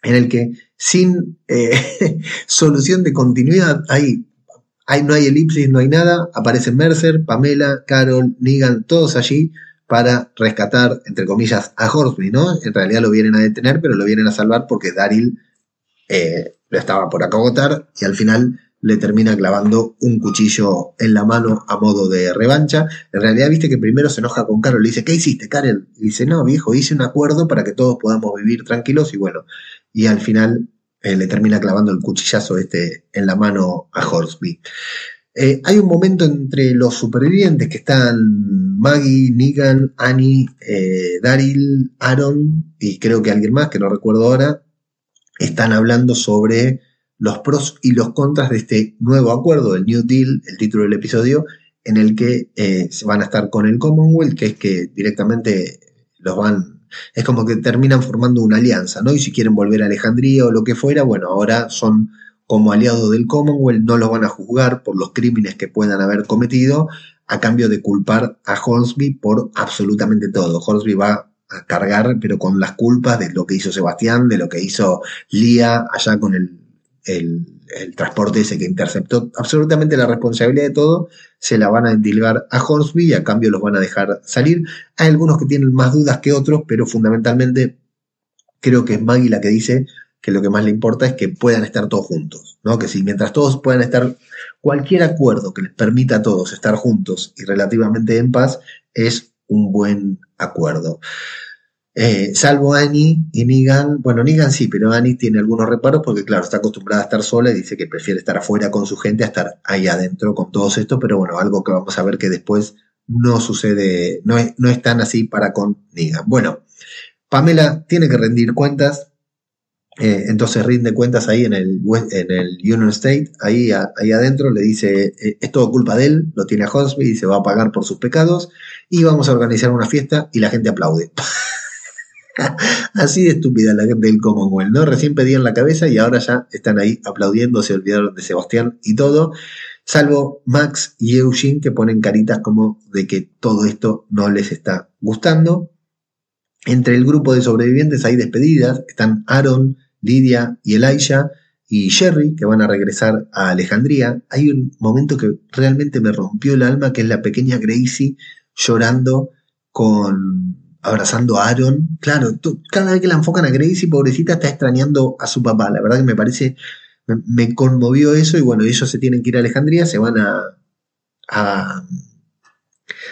en el que sin eh, solución de continuidad, ahí, no hay elipsis, no hay nada, aparecen Mercer, Pamela, Carol, Negan, todos allí para rescatar, entre comillas, a Horsby, ¿no? En realidad lo vienen a detener, pero lo vienen a salvar porque Daryl eh, lo estaba por acabotar y al final le termina clavando un cuchillo en la mano a modo de revancha. En realidad, viste que primero se enoja con Carol, le dice, ¿qué hiciste, Carol? Y dice, no, viejo, hice un acuerdo para que todos podamos vivir tranquilos y bueno, y al final eh, le termina clavando el cuchillazo este en la mano a Horsby. Eh, hay un momento entre los supervivientes que están Maggie, Negan, Annie, eh, Daryl, Aaron y creo que alguien más que no recuerdo ahora, están hablando sobre los pros y los contras de este nuevo acuerdo, el New Deal, el título del episodio, en el que eh, van a estar con el Commonwealth, que es que directamente los van, es como que terminan formando una alianza, ¿no? Y si quieren volver a Alejandría o lo que fuera, bueno, ahora son como aliados del Commonwealth, no los van a juzgar por los crímenes que puedan haber cometido, a cambio de culpar a Hornsby por absolutamente todo. Hornsby va a cargar, pero con las culpas de lo que hizo Sebastián, de lo que hizo Lía allá con el el, transporte ese que interceptó absolutamente la responsabilidad de todo, se la van a endilgar a Hornsby y a cambio los van a dejar salir. Hay algunos que tienen más dudas que otros, pero fundamentalmente creo que es Maggie la que dice que lo que más le importa es que puedan estar todos juntos, ¿no? Que si mientras todos puedan estar, cualquier acuerdo que les permita a todos estar juntos y relativamente en paz es un buen acuerdo. Eh, salvo Annie y Negan, bueno, Negan sí, pero Annie tiene algunos reparos porque, claro, está acostumbrada a estar sola y dice que prefiere estar afuera con su gente a estar ahí adentro con todos estos, pero bueno, algo que vamos a ver que después no sucede, no es, no es tan así para con Negan. Bueno, Pamela tiene que rendir cuentas, eh, entonces rinde cuentas ahí en el, en el Union State, ahí, ahí adentro, le dice, eh, es todo culpa de él, lo tiene a Hosby y se va a pagar por sus pecados, y vamos a organizar una fiesta y la gente aplaude. Así de estúpida la gente del Commonwealth, ¿no? Recién pedían la cabeza y ahora ya están ahí aplaudiendo, se olvidaron de Sebastián y todo, salvo Max y Eugene que ponen caritas como de que todo esto no les está gustando. Entre el grupo de sobrevivientes hay despedidas, están Aaron, Lidia y Elijah y Jerry que van a regresar a Alejandría. Hay un momento que realmente me rompió el alma, que es la pequeña Gracie llorando con abrazando a Aaron. Claro, cada vez que la enfocan a Gracie, pobrecita, está extrañando a su papá. La verdad que me parece, me, conmovió eso y bueno, ellos se tienen que ir a Alejandría, se van a, a,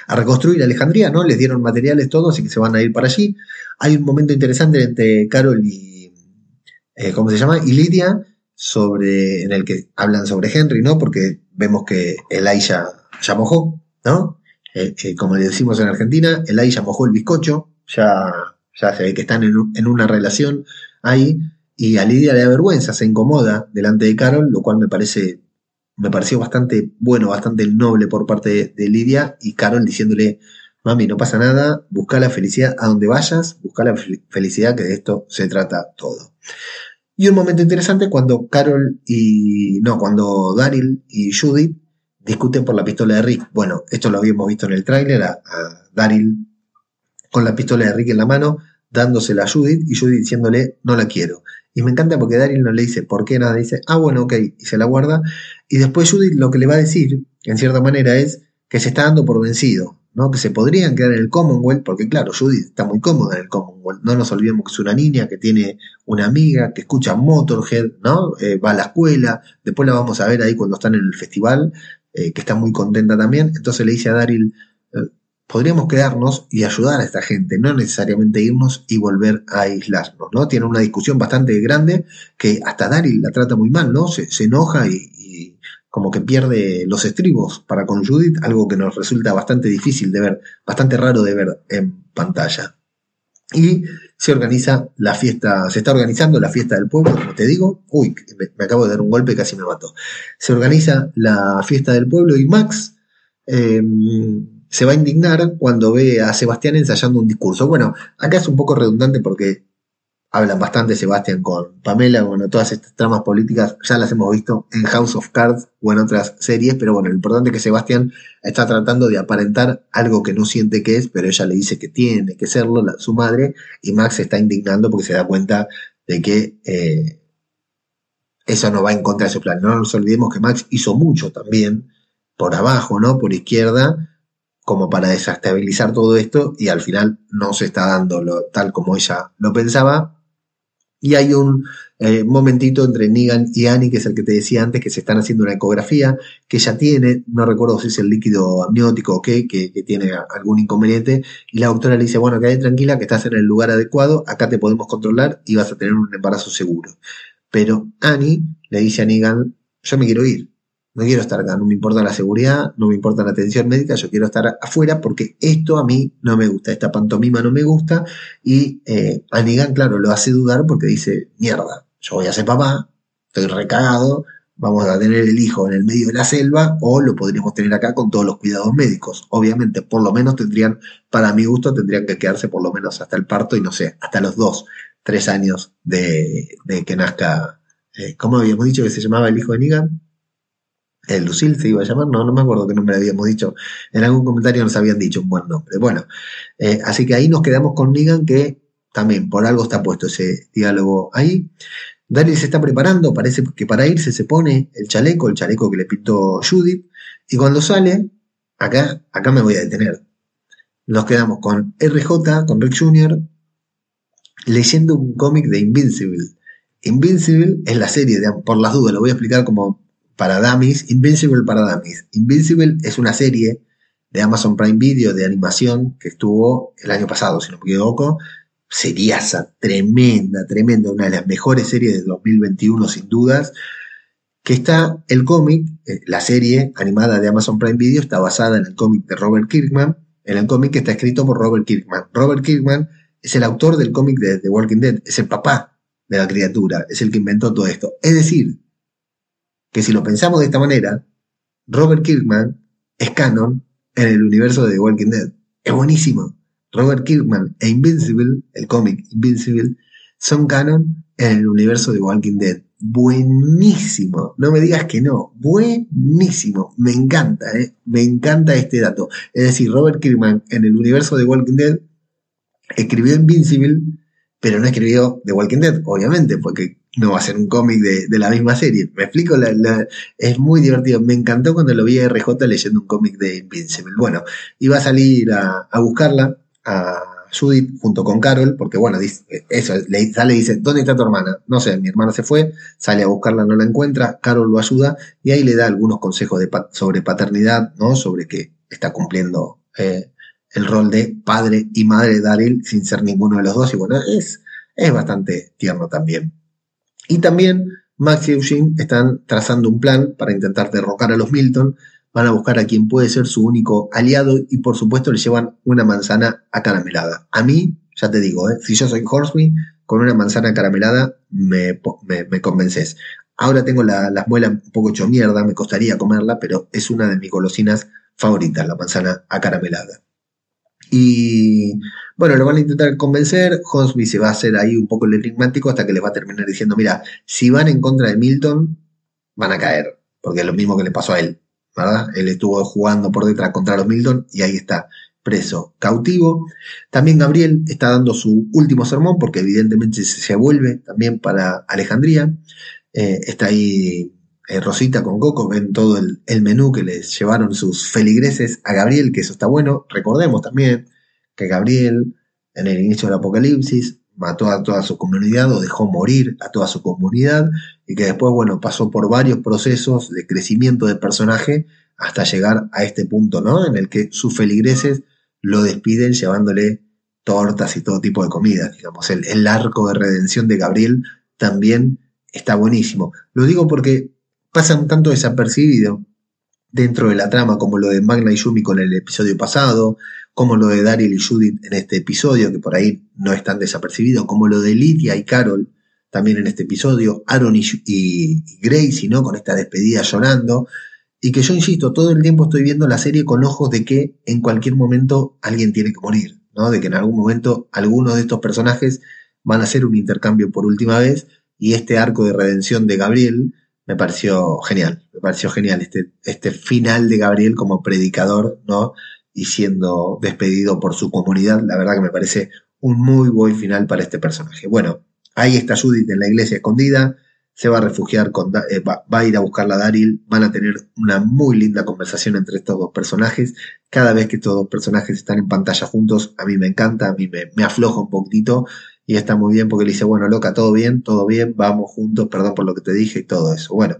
reconstruir Alejandría, ¿no? Les dieron materiales todos, así que se van a ir para allí. Hay un momento interesante entre Carol y, eh, ¿cómo se llama? Y Lidia, sobre, en el que hablan sobre Henry, ¿no? Porque vemos que Elijah ya mojó, ¿no? Eh, eh, como le decimos en Argentina, el ahí ya mojó el bizcocho, ya, ya se ve que están en, una relación ahí, y a Lidia le da vergüenza, se incomoda delante de Carol, lo cual me parece, me pareció bastante bueno, bastante noble por parte de, Lidia, y Carol diciéndole, mami, no pasa nada, busca la felicidad a donde vayas, busca la felicidad que de esto se trata todo. Y un momento interesante cuando Carol y, no, cuando Daryl y Judith discuten por la pistola de Rick. Bueno, esto lo habíamos visto en el tráiler, a, Daryl con la pistola de Rick en la mano, dándosela a Judith y Judith diciéndole, no la quiero. Y me encanta porque Daryl no le dice por qué nada, dice, ah, bueno, ok, y se la guarda. Y después Judith lo que le va a decir, en cierta manera, es que se está dando por vencido, ¿no? Que se podrían quedar en el Commonwealth, porque claro, Judith está muy cómoda en el Commonwealth. No nos olvidemos que es una niña que tiene una amiga, que escucha Motorhead, ¿no? Eh, va a la escuela, después la vamos a ver ahí cuando están en el festival, eh, que está muy contenta también. Entonces le dice a Daryl, eh, podríamos quedarnos y ayudar a esta gente, no necesariamente irnos y volver a aislarnos, ¿no? Tiene una discusión bastante grande que hasta Daryl la trata muy mal, ¿no? Se, enoja y, y, como que pierde los estribos para con Judith, algo que nos resulta bastante difícil de ver, bastante raro de ver en pantalla. Y se organiza la fiesta, se está organizando la fiesta del pueblo, como te digo. Uy, me, acabo de dar un golpe, casi me mató. Se organiza la fiesta del pueblo y Max em, se va a indignar cuando ve a Sebastián ensayando un discurso. Bueno, acá es un poco redundante porque hablan bastante Sebastián con Pamela, bueno, todas estas tramas políticas ya las hemos visto en House of Cards o en otras series, pero bueno, lo importante es que Sebastián está tratando de aparentar algo que no siente que es, pero ella le dice que tiene que serlo, su madre, y Max se está indignando porque se da cuenta de que eh, eso no va en contra de su plan. No nos olvidemos que Max hizo mucho también por abajo, ¿no? Por izquierda, como para desestabilizar todo esto y al final no se está dando tal como ella lo pensaba, y hay un eh, momentito entre Negan y Annie, que es el que te decía antes, que se están haciendo una ecografía, que ella tiene, no recuerdo si es el líquido amniótico o qué, que, tiene algún inconveniente, y la doctora le dice, bueno, quédate tranquila, que estás en el lugar adecuado, acá te podemos controlar y vas a tener un embarazo seguro. Pero Annie le dice a Negan, yo me quiero ir, no quiero estar acá, no me importa la seguridad, no me importa la atención médica, yo quiero estar afuera porque esto a mí no me gusta, esta pantomima no me gusta y eh, Anigan, claro, lo hace dudar porque dice, mierda, yo voy a ser papá, estoy recagado, vamos a tener el hijo en el medio de la selva o lo podríamos tener acá con todos los cuidados médicos. Obviamente, por lo menos tendrían, para mi gusto, tendrían que quedarse por lo menos hasta el parto y no sé, hasta los dos, tres años de, que nazca, eh, ¿cómo habíamos dicho que se llamaba el hijo de Nigan? El Lucille se iba a llamar, no, no me acuerdo qué nombre habíamos dicho, en algún comentario nos habían dicho un buen nombre. Bueno, eh, así que ahí nos quedamos con Negan, que también por algo está puesto ese diálogo ahí. Daniel se está preparando, parece que para irse se pone el chaleco, el chaleco que le pintó Judith, y cuando sale, acá, acá me voy a detener. Nos quedamos con RJ, con Rick Jr., leyendo un cómic de Invincible. Invincible es la serie, de, por las dudas, lo voy a explicar como para Dummies, Invincible para Dummies. Invincible es una serie de Amazon Prime Video de animación que estuvo el año pasado, si no me equivoco. Seriasa, tremenda, tremenda, una de las mejores series de 2021 sin dudas. Que está el cómic, eh, la serie animada de Amazon Prime Video está basada en el cómic de Robert Kirkman, en el cómic que está escrito por Robert Kirkman. Robert Kirkman es el autor del cómic de The Walking Dead, es el papá de la criatura, es el que inventó todo esto. Es decir, que si lo pensamos de esta manera, Robert Kirkman es canon en el universo de The Walking Dead. Es buenísimo. Robert Kirkman e Invincible, el cómic Invincible, son canon en el universo de Walking Dead. Buenísimo, no me digas que no, buenísimo, me encanta, ¿eh? me encanta este dato. Es decir, Robert Kirkman en el universo de Walking Dead escribió Invincible, pero no escribió The Walking Dead, obviamente, porque no va a ser un cómic de, la misma serie. Me explico, es muy divertido. Me encantó cuando lo vi a RJ leyendo un cómic de Invincible. Bueno, iba a salir a, buscarla, a Judith junto con Carol, porque bueno, eso, le sale y dice, ¿dónde está tu hermana? No sé, mi hermana se fue, sale a buscarla, no la encuentra, Carol lo ayuda y ahí le da algunos consejos de, sobre paternidad, ¿no? Sobre que está cumpliendo eh, el rol de padre y madre de Daryl sin ser ninguno de los dos y bueno, es, es bastante tierno también. Y también Max y Eugene están trazando un plan para intentar derrocar a los Milton. Van a buscar a quien puede ser su único aliado y por supuesto le llevan una manzana acaramelada. A mí, ya te digo, ¿eh? si yo soy Horsley, con una manzana acaramelada me, me, convences. Ahora tengo las la muelas un poco hecho mierda, me costaría comerla, pero es una de mis golosinas favoritas, la manzana acaramelada. Y bueno, lo van a intentar convencer. Hosby se va a hacer ahí un poco el enigmático hasta que les va a terminar diciendo: Mira, si van en contra de Milton, van a caer. Porque es lo mismo que le pasó a él, ¿verdad? Él estuvo jugando por detrás contra los Milton y ahí está, preso, cautivo. También Gabriel está dando su último sermón porque evidentemente se vuelve también para Alejandría. Eh, está ahí eh, Rosita con Coco, ven todo el, el, menú que les llevaron sus feligreses a Gabriel, que eso está bueno. Recordemos también que Gabriel, en el inicio del Apocalipsis, mató a toda su comunidad o dejó morir a toda su comunidad y que después, bueno, pasó por varios procesos de crecimiento de personaje hasta llegar a este punto, ¿no? En el que sus feligreses lo despiden llevándole tortas y todo tipo de comida, digamos. El, el arco de redención de Gabriel también está buenísimo. Lo digo porque pasa un tanto desapercibido dentro de la trama, como lo de Magna y Yumi con el episodio pasado, como lo de Daryl y Judith en este episodio, que por ahí no están desapercibidos, como lo de Lydia y Carol también en este episodio, Aaron y, y, Gracie, ¿no? Con esta despedida llorando. Y que yo insisto, todo el tiempo estoy viendo la serie con ojos de que en cualquier momento alguien tiene que morir, ¿no? De que en algún momento algunos de estos personajes van a hacer un intercambio por última vez y este arco de redención de Gabriel me pareció genial, me pareció genial este, este final de Gabriel como predicador, ¿no? Y siendo despedido por su comunidad, la verdad que me parece un muy buen final para este personaje. Bueno, ahí está Judith en la iglesia escondida, se va a refugiar con, eh, va, a ir a buscarla a Daryl, van a tener una muy linda conversación entre estos dos personajes. Cada vez que estos dos personajes están en pantalla juntos, a mí me encanta, a mí me, me afloja un poquitito y está muy bien porque le dice, bueno, loca, todo bien, todo bien, vamos juntos, perdón por lo que te dije y todo eso. Bueno.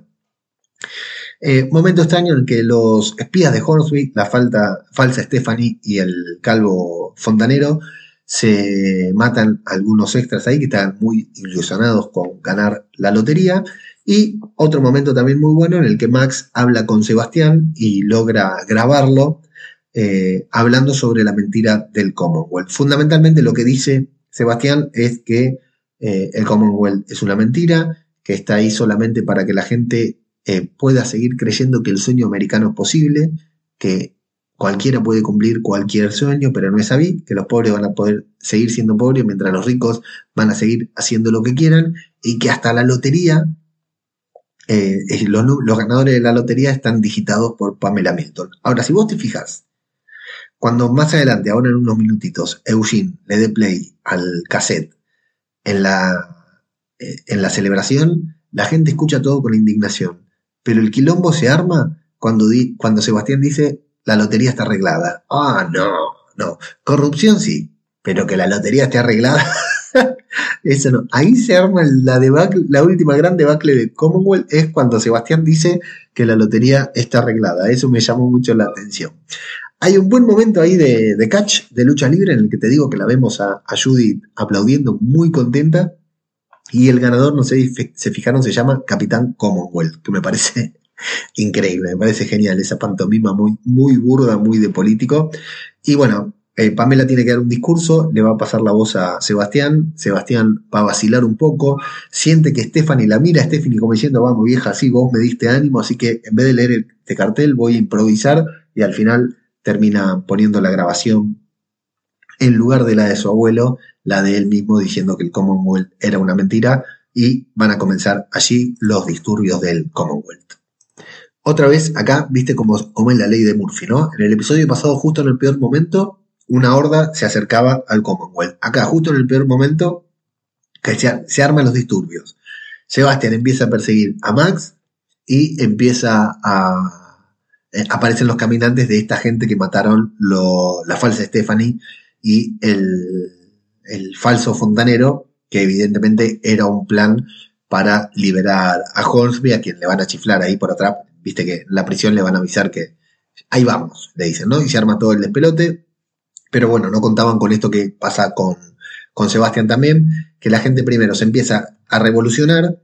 Eh, momento extraño en que los espías de Hornsby, la falsa Stephanie y el calvo fontanero, se matan algunos extras ahí que están muy ilusionados con ganar la lotería. Y otro momento también muy bueno en el que Max habla con Sebastián y logra grabarlo eh, hablando sobre la mentira del Commonwealth. Fundamentalmente lo que dice Sebastián es que eh, el Commonwealth es una mentira, que está ahí solamente para que la gente eh, pueda seguir creyendo que el sueño americano es posible, que cualquiera puede cumplir cualquier sueño, pero no es así, que los pobres van a poder seguir siendo pobres mientras los ricos van a seguir haciendo lo que quieran y que hasta la lotería, eh, los, ganadores de la lotería están digitados por Pamela Milton. Ahora, si vos te fijas, cuando más adelante, ahora en unos minutitos, Eugene le dé play al cassette en la, eh, en la celebración, la gente escucha todo con indignación. Pero el quilombo se arma cuando, cuando Sebastián dice la lotería está arreglada. Ah, no, no. Corrupción sí, pero que la lotería esté arreglada. Eso no. Ahí se arma la debacle, la última gran debacle de Commonwealth es cuando Sebastián dice que la lotería está arreglada. Eso me llamó mucho la atención. Hay un buen momento ahí de, catch, de lucha libre, en el que te digo que la vemos a, Judith aplaudiendo muy contenta. Y el ganador, no sé si se fijaron, se llama Capitán Commonwealth, que me parece increíble, me parece genial esa pantomima muy, muy burda, muy de político. Y bueno, eh, Pamela tiene que dar un discurso, le va a pasar la voz a Sebastián, Sebastián va a vacilar un poco, siente que Stephanie la mira, Stephanie como diciendo, vamos vieja, sí, vos me diste ánimo, así que en vez de leer este cartel voy a improvisar y al final termina poniendo la grabación en lugar de la de su abuelo, la de él mismo diciendo que el Commonwealth era una mentira y van a comenzar allí los disturbios del Commonwealth. Otra vez acá, viste cómo, cómo es la ley de Murphy, ¿no? En el episodio pasado, justo en el peor momento, una horda se acercaba al Commonwealth. Acá, justo en el peor momento, que se, arman los disturbios. Sebastián empieza a perseguir a Max y empieza a... Eh, aparecen los caminantes de esta gente que mataron la falsa Stephanie y el, el falso fontanero, que evidentemente era un plan para liberar a Hornsby, a quien le van a chiflar ahí por atrás. Viste que en la prisión le van a avisar que ahí vamos, le dicen, ¿no? Y se arma todo el despelote. Pero bueno, no contaban con esto que pasa con, con Sebastián también, que la gente primero se empieza a revolucionar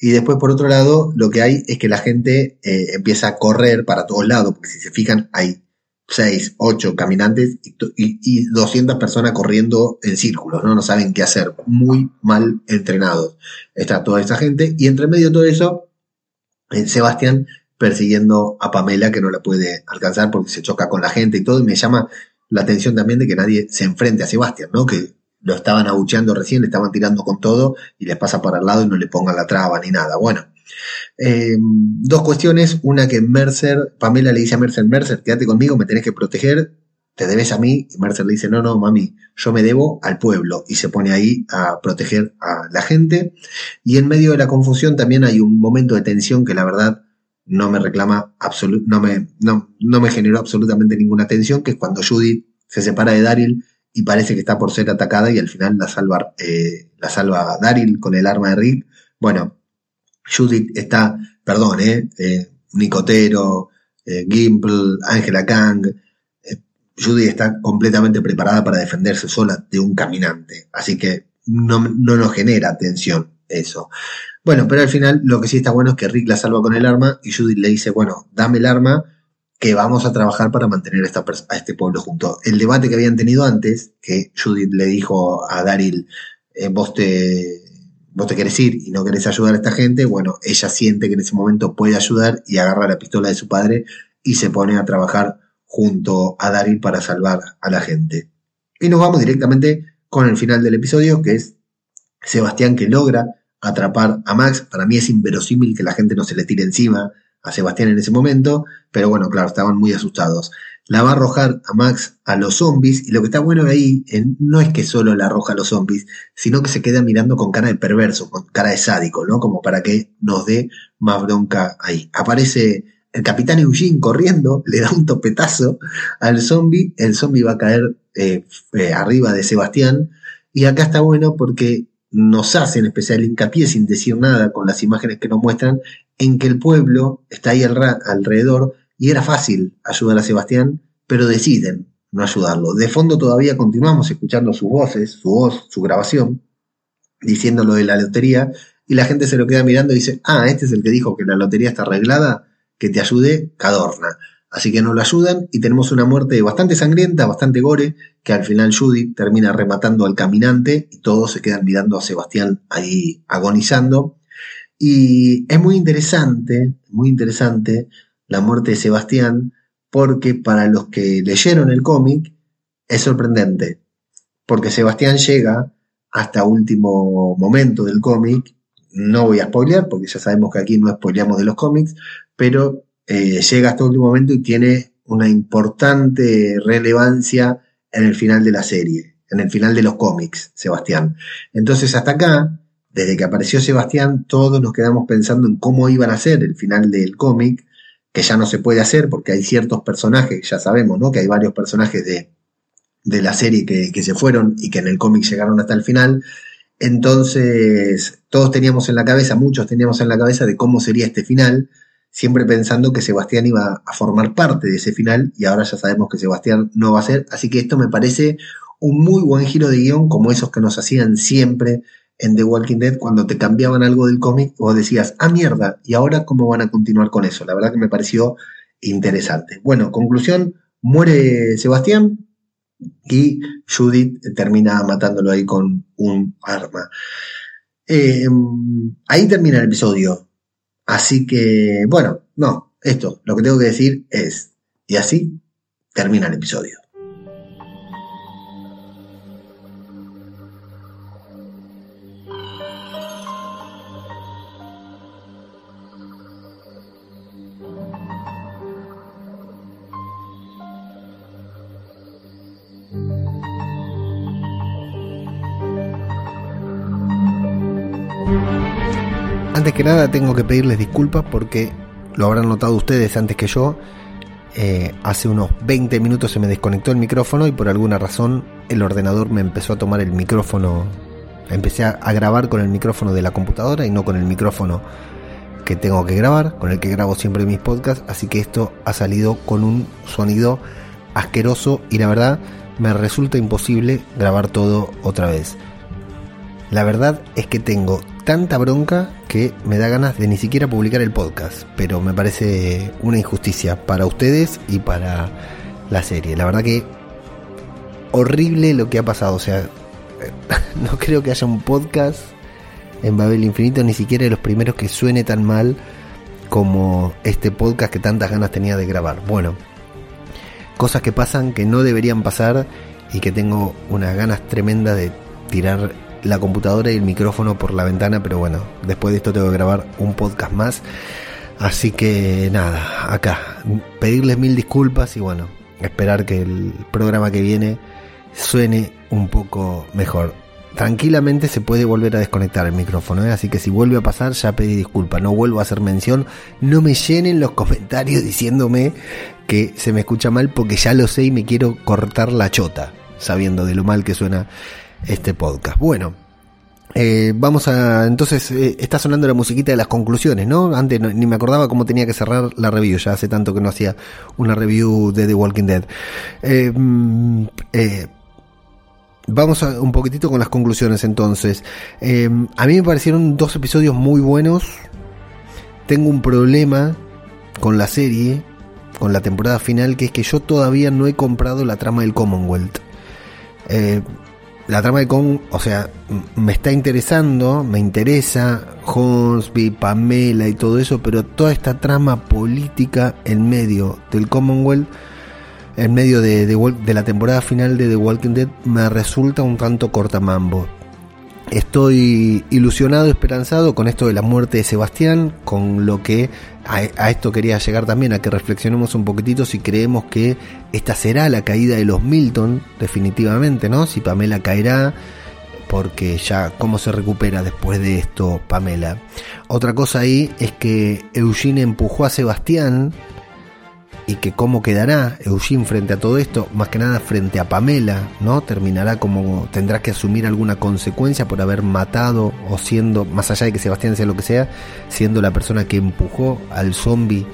y después por otro lado lo que hay es que la gente eh, empieza a correr para todos lados, porque si se fijan hay 6, 8 caminantes y, y, 200 personas corriendo en círculos, ¿no? No saben qué hacer, muy mal entrenados. Está toda esa gente y entre medio de todo eso, eh, Sebastián persiguiendo a Pamela que no la puede alcanzar porque se choca con la gente y todo y me llama la atención también de que nadie se enfrente a Sebastián, ¿no? Que lo estaban abucheando recién, le estaban tirando con todo y les pasa para el lado y no le pongan la traba ni nada. Bueno, eh, dos cuestiones. Una que Mercer, Pamela le dice a Mercer, Mercer, quédate conmigo, me tenés que proteger, te debes a mí. Y Mercer le dice, no, no, mami, yo me debo al pueblo. Y se pone ahí a proteger a la gente. Y en medio de la confusión también hay un momento de tensión que la verdad no me reclama, no me, no, no me generó absolutamente ninguna tensión, que es cuando Judith se separa de Daryl y parece que está por ser atacada y al final la salva, eh, la salva Daryl con el arma de Rick. Bueno, Judith está, perdón, eh, eh Nicotero, eh, Gimple, Angela Kang, Judith está completamente preparada para defenderse sola de un caminante. Así que no, no nos genera tensión eso. Bueno, pero al final lo que sí está bueno es que Rick la salva con el arma y Judith le dice, bueno, dame el arma que vamos a trabajar para mantener esta a este pueblo junto. El debate que habían tenido antes, que Judith le dijo a Daryl, eh, vos te vos te querés ir y no querés ayudar a esta gente, bueno, ella siente que en ese momento puede ayudar y agarra la pistola de su padre y se pone a trabajar junto a Daryl para salvar a la gente. Y nos vamos directamente con el final del episodio, que es Sebastián que logra atrapar a Max. Para mí es inverosímil que la gente no se le tire encima a Sebastián en ese momento, pero bueno, claro, estaban muy asustados. La va a arrojar a Max a los zombies, y lo que está bueno ahí no es que solo la arroja a los zombies, sino que se queda mirando con cara de perverso, con cara de sádico, ¿no? Como para que nos dé más bronca ahí. Aparece el capitán Eugene corriendo, le da un topetazo al zombie, el zombie va a caer eh, eh, arriba de Sebastián, y acá está bueno porque nos hacen especial hincapié sin decir nada con las imágenes que nos muestran en que el pueblo está ahí alrededor y era fácil ayudar a Sebastián, pero deciden no ayudarlo. De fondo todavía continuamos escuchando sus voces, su voz, su grabación, diciendo lo de la lotería, y la gente se lo queda mirando y dice, ah, este es el que dijo que la lotería está arreglada, que te ayude, Cadorna. Así que no lo ayudan y tenemos una muerte bastante sangrienta, bastante gore, que al final Judy termina rematando al caminante y todos se quedan mirando a Sebastián ahí agonizando. Y es muy interesante, muy interesante la muerte de Sebastián, porque para los que leyeron el cómic es sorprendente, porque Sebastián llega hasta último momento del cómic, no voy a spoilear, porque ya sabemos que aquí no spoileamos de los cómics, pero eh, llega hasta último momento y tiene una importante relevancia en el final de la serie, en el final de los cómics, Sebastián. Entonces hasta acá, desde que apareció Sebastián, todos nos quedamos pensando en cómo iban a ser el final del cómic, que ya no se puede hacer porque hay ciertos personajes, ya sabemos, ¿no? Que hay varios personajes de, de la serie que, que se fueron y que en el cómic llegaron hasta el final. Entonces, todos teníamos en la cabeza, muchos teníamos en la cabeza de cómo sería este final, siempre pensando que Sebastián iba a formar parte de ese final y ahora ya sabemos que Sebastián no va a ser, así que esto me parece un muy buen giro de guion como esos que nos hacían siempre en The Walking Dead cuando te cambiaban algo del cómic o decías, ah mierda, y ahora cómo van a continuar con eso. La verdad que me pareció interesante. Bueno, conclusión, muere Sebastián y Judith termina matándolo ahí con un arma. Em, ahí termina el episodio. Así que, bueno, no, esto, lo que tengo que decir es, y así termina el episodio. Que nada tengo que pedirles disculpas porque lo habrán notado ustedes antes que yo. Eh, hace unos 20 minutos se me desconectó el micrófono y por alguna razón el ordenador me empezó a tomar el micrófono. Empecé a, a grabar con el micrófono de la computadora y no con el micrófono que tengo que grabar, con el que grabo siempre mis podcasts. Así que esto ha salido con un sonido asqueroso y la verdad me resulta imposible grabar todo otra vez. La verdad es que tengo tanta bronca que me da ganas de ni siquiera publicar el podcast, pero me parece una injusticia para ustedes y para la serie. La verdad que horrible lo que ha pasado, o sea, no creo que haya un podcast en Babel Infinito, ni siquiera de los primeros que suene tan mal como este podcast que tantas ganas tenía de grabar. Bueno, cosas que pasan que no deberían pasar y que tengo unas ganas tremendas de tirar la computadora y el micrófono por la ventana, pero bueno, después de esto tengo que grabar un podcast más. Así que nada, acá, pedirles mil disculpas y bueno, esperar que el programa que viene suene un poco mejor. Tranquilamente se puede volver a desconectar el micrófono, ¿eh? así que si vuelve a pasar ya pedí disculpas, no vuelvo a hacer mención, no me llenen los comentarios diciéndome que se me escucha mal porque ya lo sé y me quiero cortar la chota, sabiendo de lo mal que suena este podcast. Bueno, eh, vamos a. Entonces, eh, está sonando la musiquita de las conclusiones, ¿no? Antes ni me acordaba cómo tenía que cerrar la review, ya hace tanto que no hacía una review de The Walking Dead. Eh, mm, vamos a, un poquitito con las conclusiones entonces. a mí me parecieron dos episodios muy buenos. Tengo un problema con la serie, con la temporada final, que es que yo todavía no he comprado la trama del Commonwealth. Eh, la trama de Kong, o sea, me está interesando, me interesa Hornsby, Pamela y todo eso, pero toda esta trama política en medio del Commonwealth, en medio de, de, la temporada final de The Walking Dead, me resulta un tanto cortamambo. Estoy ilusionado, esperanzado con esto de la muerte de Sebastián, con lo que a, esto quería llegar también, a que reflexionemos un poquitito si creemos que esta será la caída de los Milton, definitivamente, ¿no? Si Pamela caerá, porque ya cómo se recupera después de esto Pamela. Otra cosa ahí es que Eugene empujó a Sebastián y que cómo quedará Eugene frente a todo esto, más que nada frente a Pamela, ¿no? Terminará como tendrá que asumir alguna consecuencia por haber matado o siendo, más allá de que Sebastián sea lo que sea, siendo la persona que empujó al zombie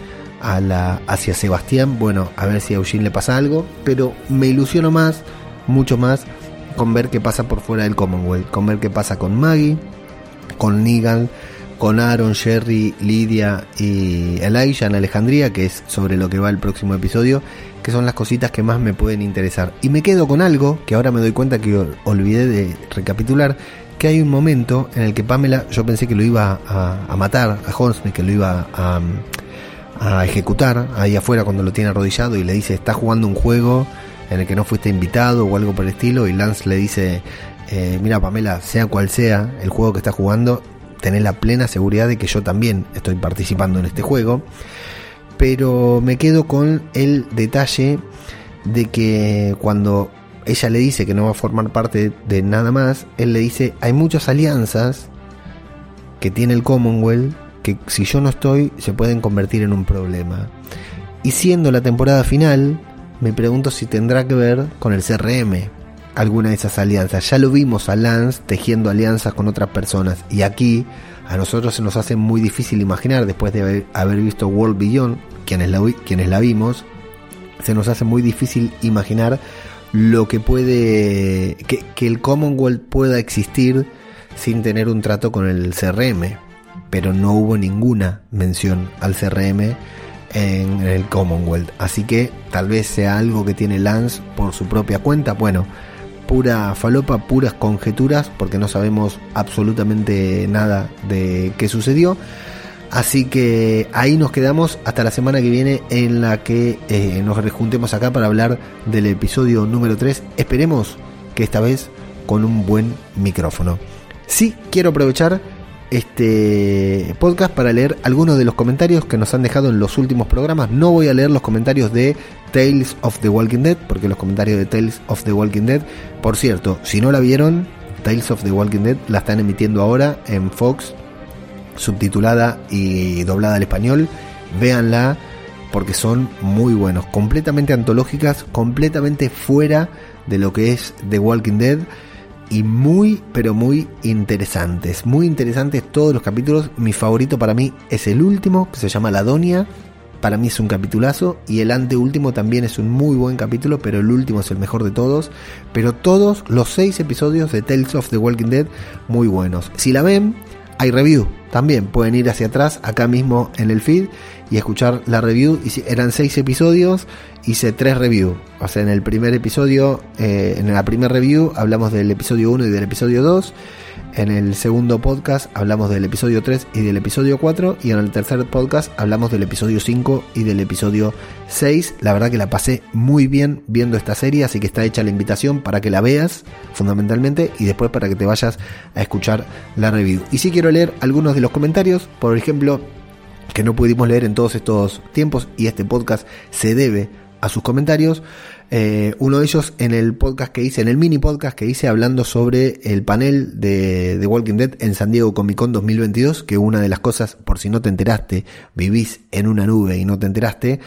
a la, hacia Sebastián. Bueno, a ver si a Eugene le pasa algo, pero me ilusiono más, mucho más, con ver qué pasa por fuera del Commonwealth, con ver qué pasa con Maggie, con Negan con Aaron, Jerry, Lidia y Elijah en Alejandría, que es sobre lo que va el próximo episodio, que son las cositas que más me pueden interesar. Y me quedo con algo que ahora me doy cuenta que olvidé de recapitular, que hay un momento en el que Pamela, yo pensé que lo iba a, matar a Holmes, que lo iba a, a ejecutar ahí afuera cuando lo tiene arrodillado y le dice, está jugando un juego en el que no fuiste invitado o algo por el estilo, y Lance le dice, eh, mira Pamela, sea cual sea el juego que está jugando, tener la plena seguridad de que yo también estoy participando en este juego. Pero me quedo con el detalle de que cuando ella le dice que no va a formar parte de nada más, él le dice, hay muchas alianzas que tiene el Commonwealth que si yo no estoy se pueden convertir en un problema. Y siendo la temporada final, me pregunto si tendrá que ver con el CRM, alguna de esas alianzas. Ya lo vimos a Lance tejiendo alianzas con otras personas y aquí a nosotros se nos hace muy difícil imaginar, después de haber, visto World Beyond, quienes la, quienes la vimos, se nos hace muy difícil imaginar lo que puede, que, que el Commonwealth pueda existir sin tener un trato con el CRM, pero no hubo ninguna mención al CRM en el Commonwealth. Así que tal vez sea algo que tiene Lance por su propia cuenta. Bueno, pura falopa, puras conjeturas, porque no sabemos absolutamente nada de qué sucedió. Así que ahí nos quedamos hasta la semana que viene en la que eh, nos rejuntemos acá para hablar del episodio número 3. Esperemos que esta vez con un buen micrófono. Sí, quiero aprovechar este podcast para leer algunos de los comentarios que nos han dejado en los últimos programas. No voy a leer los comentarios de Tales of the Walking Dead, porque los comentarios de Tales of the Walking Dead, por cierto, si no la vieron, Tales of the Walking Dead, la están emitiendo ahora en Fox, subtitulada y doblada al español. Véanla porque son muy buenos, completamente antológicas, completamente fuera de lo que es The Walking Dead y muy, pero muy interesantes. Muy interesantes todos los capítulos. Mi favorito para mí es el último, que se llama La Donia. Para mí es un capitulazo. Y el anteúltimo también es un muy buen capítulo, pero el último es el mejor de todos. Pero todos los seis episodios de Tales of the Walking Dead, muy buenos. Si la ven, hay review también. Pueden ir hacia atrás, acá mismo en el feed, y escuchar la review. Eran seis episodios, hice tres reviews. O sea, en el primer episodio, eh, en la primera review, hablamos del episodio 1 y del episodio 2. En el segundo podcast hablamos del episodio 3 y del episodio 4. Y en el tercer podcast hablamos del episodio 5 y del episodio 6. La verdad que la pasé muy bien viendo esta serie, así que está hecha la invitación para que la veas fundamentalmente y después para que te vayas a escuchar la review. Y si quiero leer algunos de los comentarios, por ejemplo, que no pudimos leer en todos estos tiempos y este podcast se debe a sus comentarios. Eh, uno de ellos en el podcast que hice, en el mini podcast que hice hablando sobre el panel de, Walking Dead en San Diego Comic Con 2022, que una de las cosas, por si no te enteraste, vivís en una nube y no te enteraste,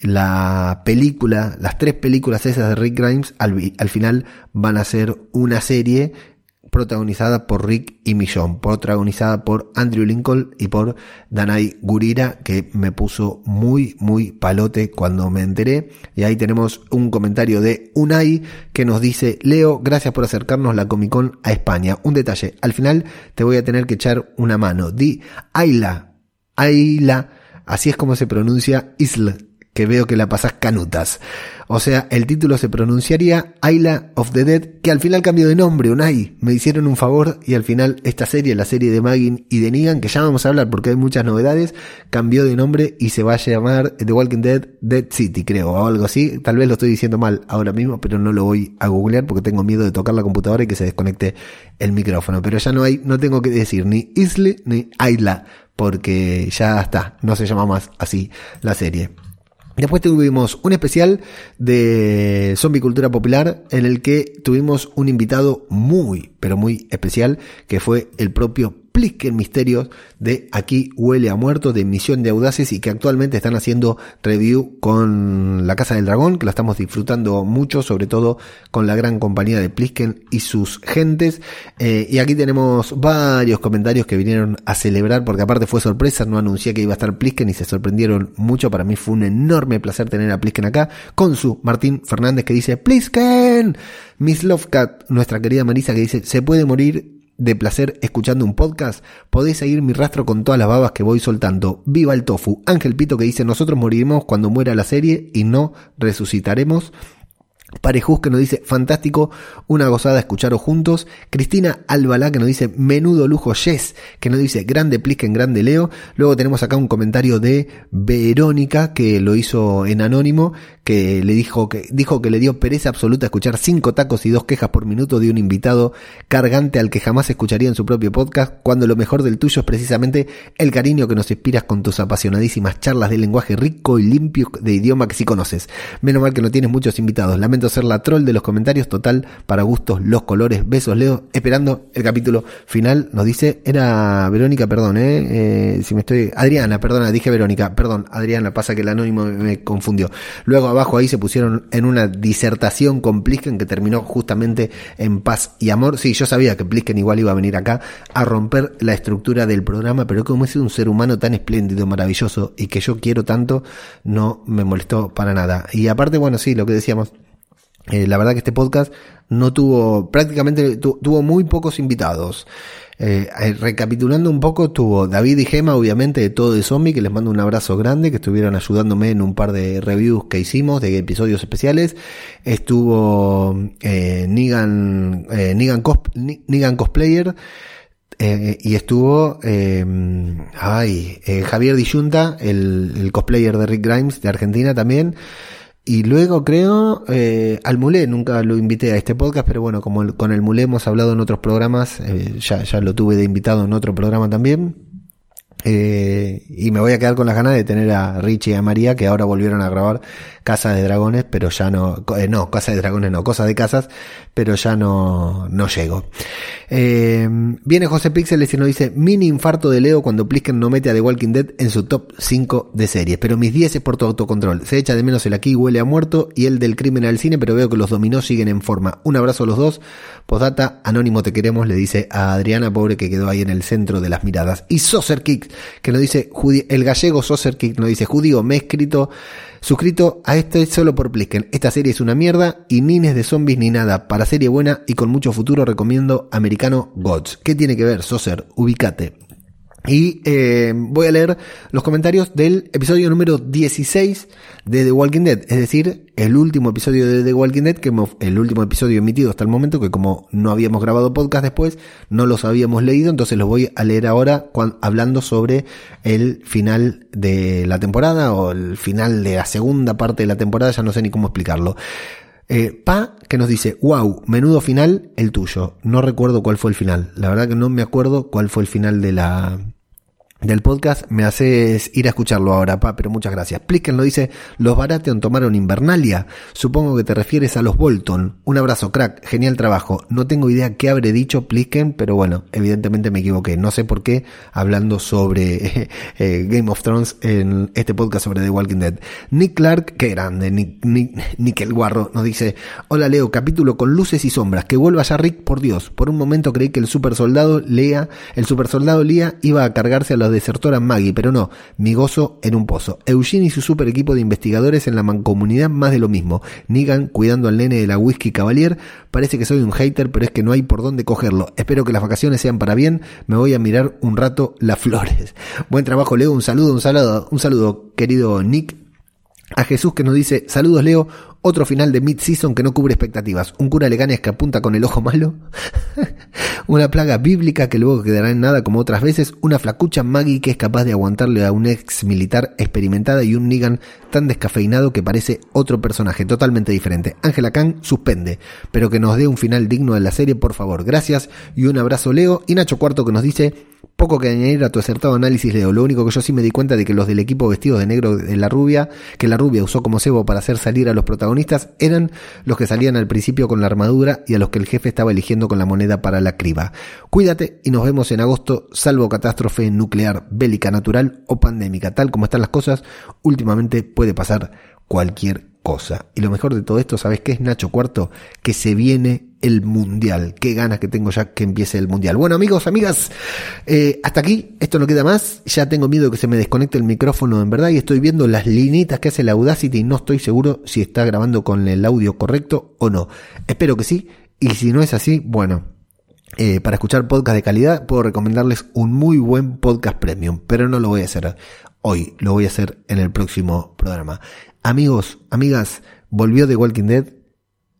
la película, las tres películas esas de Rick Grimes al final van a ser una serie protagonizada por Rick y Millón, protagonizada por Andrew Lincoln y por Danai Gurira, que me puso muy, muy palote cuando me enteré. Y ahí tenemos un comentario de Unai que nos dice, Leo, gracias por acercarnos la Comic Con a España. Un detalle, al final te voy a tener que echar una mano. Di Ayla, Ayla, así es como se pronuncia Isla que veo que la pasás canutas. O sea, el título se pronunciaría Isla of the Dead, que al final cambió de nombre, Unai. Me hicieron un favor y al final esta serie, la serie de Magin y de Negan, que ya vamos a hablar porque hay muchas novedades, cambió de nombre y se va a llamar The Walking Dead Dead City, creo, o algo así. Tal vez lo estoy diciendo mal ahora mismo, pero no lo voy a googlear porque tengo miedo de tocar la computadora y que se desconecte el micrófono. Pero ya no hay, no tengo que decir ni Isle ni Isla, porque ya está, no se llama más así la serie. Después tuvimos un especial de Zombie Cultura Popular en el que tuvimos un invitado muy, pero muy especial que fue el propio Plisken Misterios de Aquí Huele a Muerto de Misión de Audaces y que actualmente están haciendo review con La Casa del Dragón, que la estamos disfrutando mucho, sobre todo con la gran compañía de Plisken y sus gentes. Eh, y aquí tenemos varios comentarios que vinieron a celebrar, porque aparte fue sorpresa, no anuncié que iba a estar Plisken y se sorprendieron mucho. Para mí fue un enorme placer tener a Plisken acá, con su Martín Fernández que dice, Plisken, Miss Lovecat, nuestra querida Marisa que dice, se puede morir de placer escuchando un podcast, podéis seguir mi rastro con todas las babas que voy soltando. Viva el tofu. Ángel Pito que dice, nosotros moriremos cuando muera la serie y no resucitaremos. Parejus que nos dice, fantástico, una gozada escucharos juntos. Cristina Albalá que nos dice, menudo lujo Yes, que nos dice, grande en grande Leo. Luego tenemos acá un comentario de Verónica que lo hizo en anónimo, que le dijo que, dijo que le dio pereza absoluta escuchar cinco tacos y dos quejas por minuto de un invitado cargante al que jamás escucharía en su propio podcast, cuando lo mejor del tuyo es precisamente el cariño que nos inspiras con tus apasionadísimas charlas de lenguaje rico y limpio de idioma que sí conoces. Menos mal que no tienes muchos invitados. Lamento ser la troll de los comentarios total para gustos los colores. Besos Leo, esperando el capítulo final. Nos dice, era Verónica, perdón, eh, eh si me estoy, Adriana, perdona, dije Verónica, perdón, Adriana, pasa que el anónimo me confundió. Luego abajo ahí se pusieron en una disertación con Plisken que terminó justamente en paz y amor. Sí, yo sabía que Plisken igual iba a venir acá a romper la estructura del programa, pero como es un ser humano tan espléndido, maravilloso y que yo quiero tanto, no me molestó para nada. Y aparte, bueno, sí, lo que decíamos, eh, la verdad que este podcast no tuvo, prácticamente tuvo muy pocos invitados. Eh, eh, recapitulando un poco, tuvo David y Gema, obviamente, de todo de zombie, que les mando un abrazo grande, que estuvieron ayudándome en un par de reviews que hicimos de episodios especiales. Estuvo eh, Nigan, eh, Nigan, Cosplayer. y estuvo ay, Javier Diyunta, el, el cosplayer de Rick Grimes de Argentina también. Y luego creo eh, al Mulé, nunca lo invité a este podcast, pero bueno, como con el Mulé hemos hablado en otros programas, eh, ya, ya lo tuve de invitado en otro programa también. Eh, y me voy a quedar con las ganas de tener a Richie y a María que ahora volvieron a grabar Casa de Dragones, pero ya no, eh, no, Casa de Dragones no, Cosas de Casas, pero ya no, no llego. Eh, viene José Pixel y nos dice, mini infarto de Leo cuando Plisken no mete a The Walking Dead en su top 5 de series, pero mis 10 es por tu autocontrol. Se echa de menos el aquí huele a muerto y el del crimen al cine, pero veo que los dominó siguen en forma. Un abrazo a los dos. Postdata, anónimo te queremos, le dice a Adriana, pobre que quedó ahí en el centro de las miradas. Y Saucer Kick, que nos dice, el gallego Saucer Kick nos dice, judío, me he escrito suscrito a este solo por Plisken. Esta serie es una mierda y ni es de zombies ni nada. Para serie buena y con mucho futuro recomiendo Americano Gods. ¿Qué tiene que ver, Soser? Ubicate. Y eh, voy a leer los comentarios del episodio número 16 de The Walking Dead, es decir, el último episodio de The Walking Dead, que el último episodio emitido hasta el momento, que como no habíamos grabado podcast después, no los habíamos leído, entonces los voy a leer ahora hablando sobre el final de la temporada o el final de la segunda parte de la temporada, ya no sé ni cómo explicarlo. Eh, pa, que nos dice, wow, menudo final, el tuyo. No recuerdo cuál fue el final. La verdad que no me acuerdo cuál fue el final de la, del podcast, me haces ir a escucharlo ahora, pa, pero muchas gracias. Lo dice, los Baratheon tomaron Invernalia. Supongo que te refieres a los Bolton. Un abrazo, crack, genial trabajo. No tengo idea qué habré dicho Plisken, pero bueno, evidentemente me equivoqué. No sé por qué, hablando sobre eh, Game of Thrones en este podcast sobre The Walking Dead. Nick Clark, qué grande, Nick, Nick, Guarro, nos dice, hola Leo, capítulo con luces y sombras, que vuelva ya Rick, por Dios. Por un momento creí que el super soldado Lea, el super soldado Lea iba a cargarse a los desertora Maggie, pero no, mi gozo en un pozo. Eugene y su super equipo de investigadores en la mancomunidad, más de lo mismo. Negan cuidando al nene de la Whisky Cavalier. Parece que soy un hater, pero es que no hay por dónde cogerlo. Espero que las vacaciones sean para bien. Me voy a mirar un rato las flores. Buen trabajo, Leo. Un saludo, un saludo, un saludo, querido Nick. A Jesús que nos dice, saludos Leo, otro final de mid-season que no cubre expectativas. Un cura Leganes que apunta con el ojo malo. una plaga bíblica que luego quedará en nada como otras veces. Una flacucha Maggie que es capaz de aguantarle a un ex militar experimentada y un Negan tan descafeinado que parece otro personaje totalmente diferente. Ángela Khan suspende, pero que nos dé un final digno de la serie, por favor. Gracias y un abrazo Leo. Y Nacho Cuarto que nos dice, poco que añadir a tu acertado análisis, Leo. Lo único que yo sí me di cuenta de que los del equipo vestidos de negro de la rubia, que la rubia usó como cebo para hacer salir a los protagonistas, eran los que salían al principio con la armadura y a los que el jefe estaba eligiendo con la moneda para la criba. Cuídate y nos vemos en agosto, salvo catástrofe nuclear, bélica, natural o pandémica. Tal como están las cosas, últimamente puede pasar cualquier cosa. Y lo mejor de todo esto, ¿sabes qué es Nacho Cuarto? Que se viene el mundial. Qué ganas que tengo ya que empiece el mundial. Bueno, amigos, amigas, eh, hasta aquí, esto no queda más. Ya tengo miedo de que se me desconecte el micrófono en verdad y estoy viendo las linitas que hace la Audacity y no estoy seguro si está grabando con el audio correcto o no. Espero que sí. Y si no es así, bueno, eh, para escuchar podcast de calidad puedo recomendarles un muy buen podcast premium, pero no lo voy a hacer hoy, lo voy a hacer en el próximo programa. Amigos, amigas, volvió The Walking Dead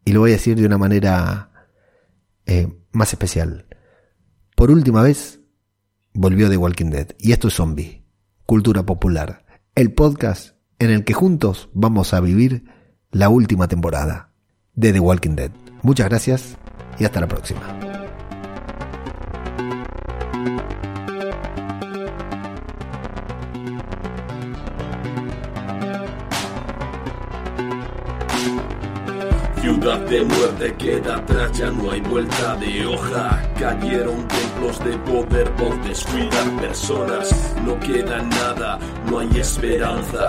y lo voy a decir de una manera eh, más especial. Por última vez, volvió The Walking Dead. Y esto es Zombie, Cultura Popular, el podcast en el que juntos vamos a vivir la última temporada de The Walking Dead. Muchas gracias y hasta la próxima. Ciudad de muerte queda atrás, ya no hay vuelta de hoja. Cayeron templos de poder por descuidar personas. No queda nada, no hay esperanza.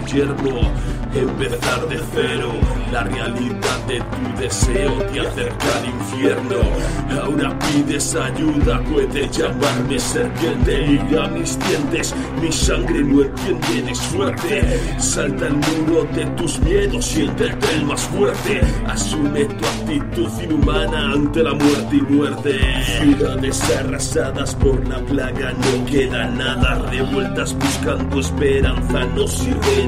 yermo empezar de cero. La realidad de tu deseo te acerca al infierno. Ahora pides ayuda, puedes llamarme serpiente. Mira mis dientes, mi sangre no entiende de suerte. Salta el muro de tus miedos, siéntete el más fuerte. Asume tu actitud inhumana ante la muerte y muerte. Ciudades arrasadas por la plaga, no queda nada. Revueltas buscando esperanza, no sirve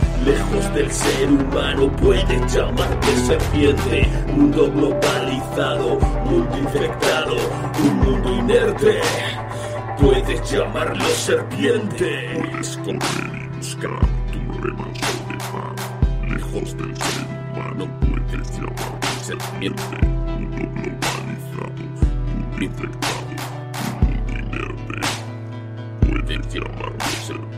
Lejos del ser humano puedes llamarte serpiente. Mundo globalizado, mundo infectado, un mundo inerte. Puedes llamarlo serpiente. Puedes correr y buscar tu de. Lejos del ser humano puedes llamarte serpiente. Mundo globalizado, mundo infectado, un mundo inerte. Puedes llamarlo serpiente.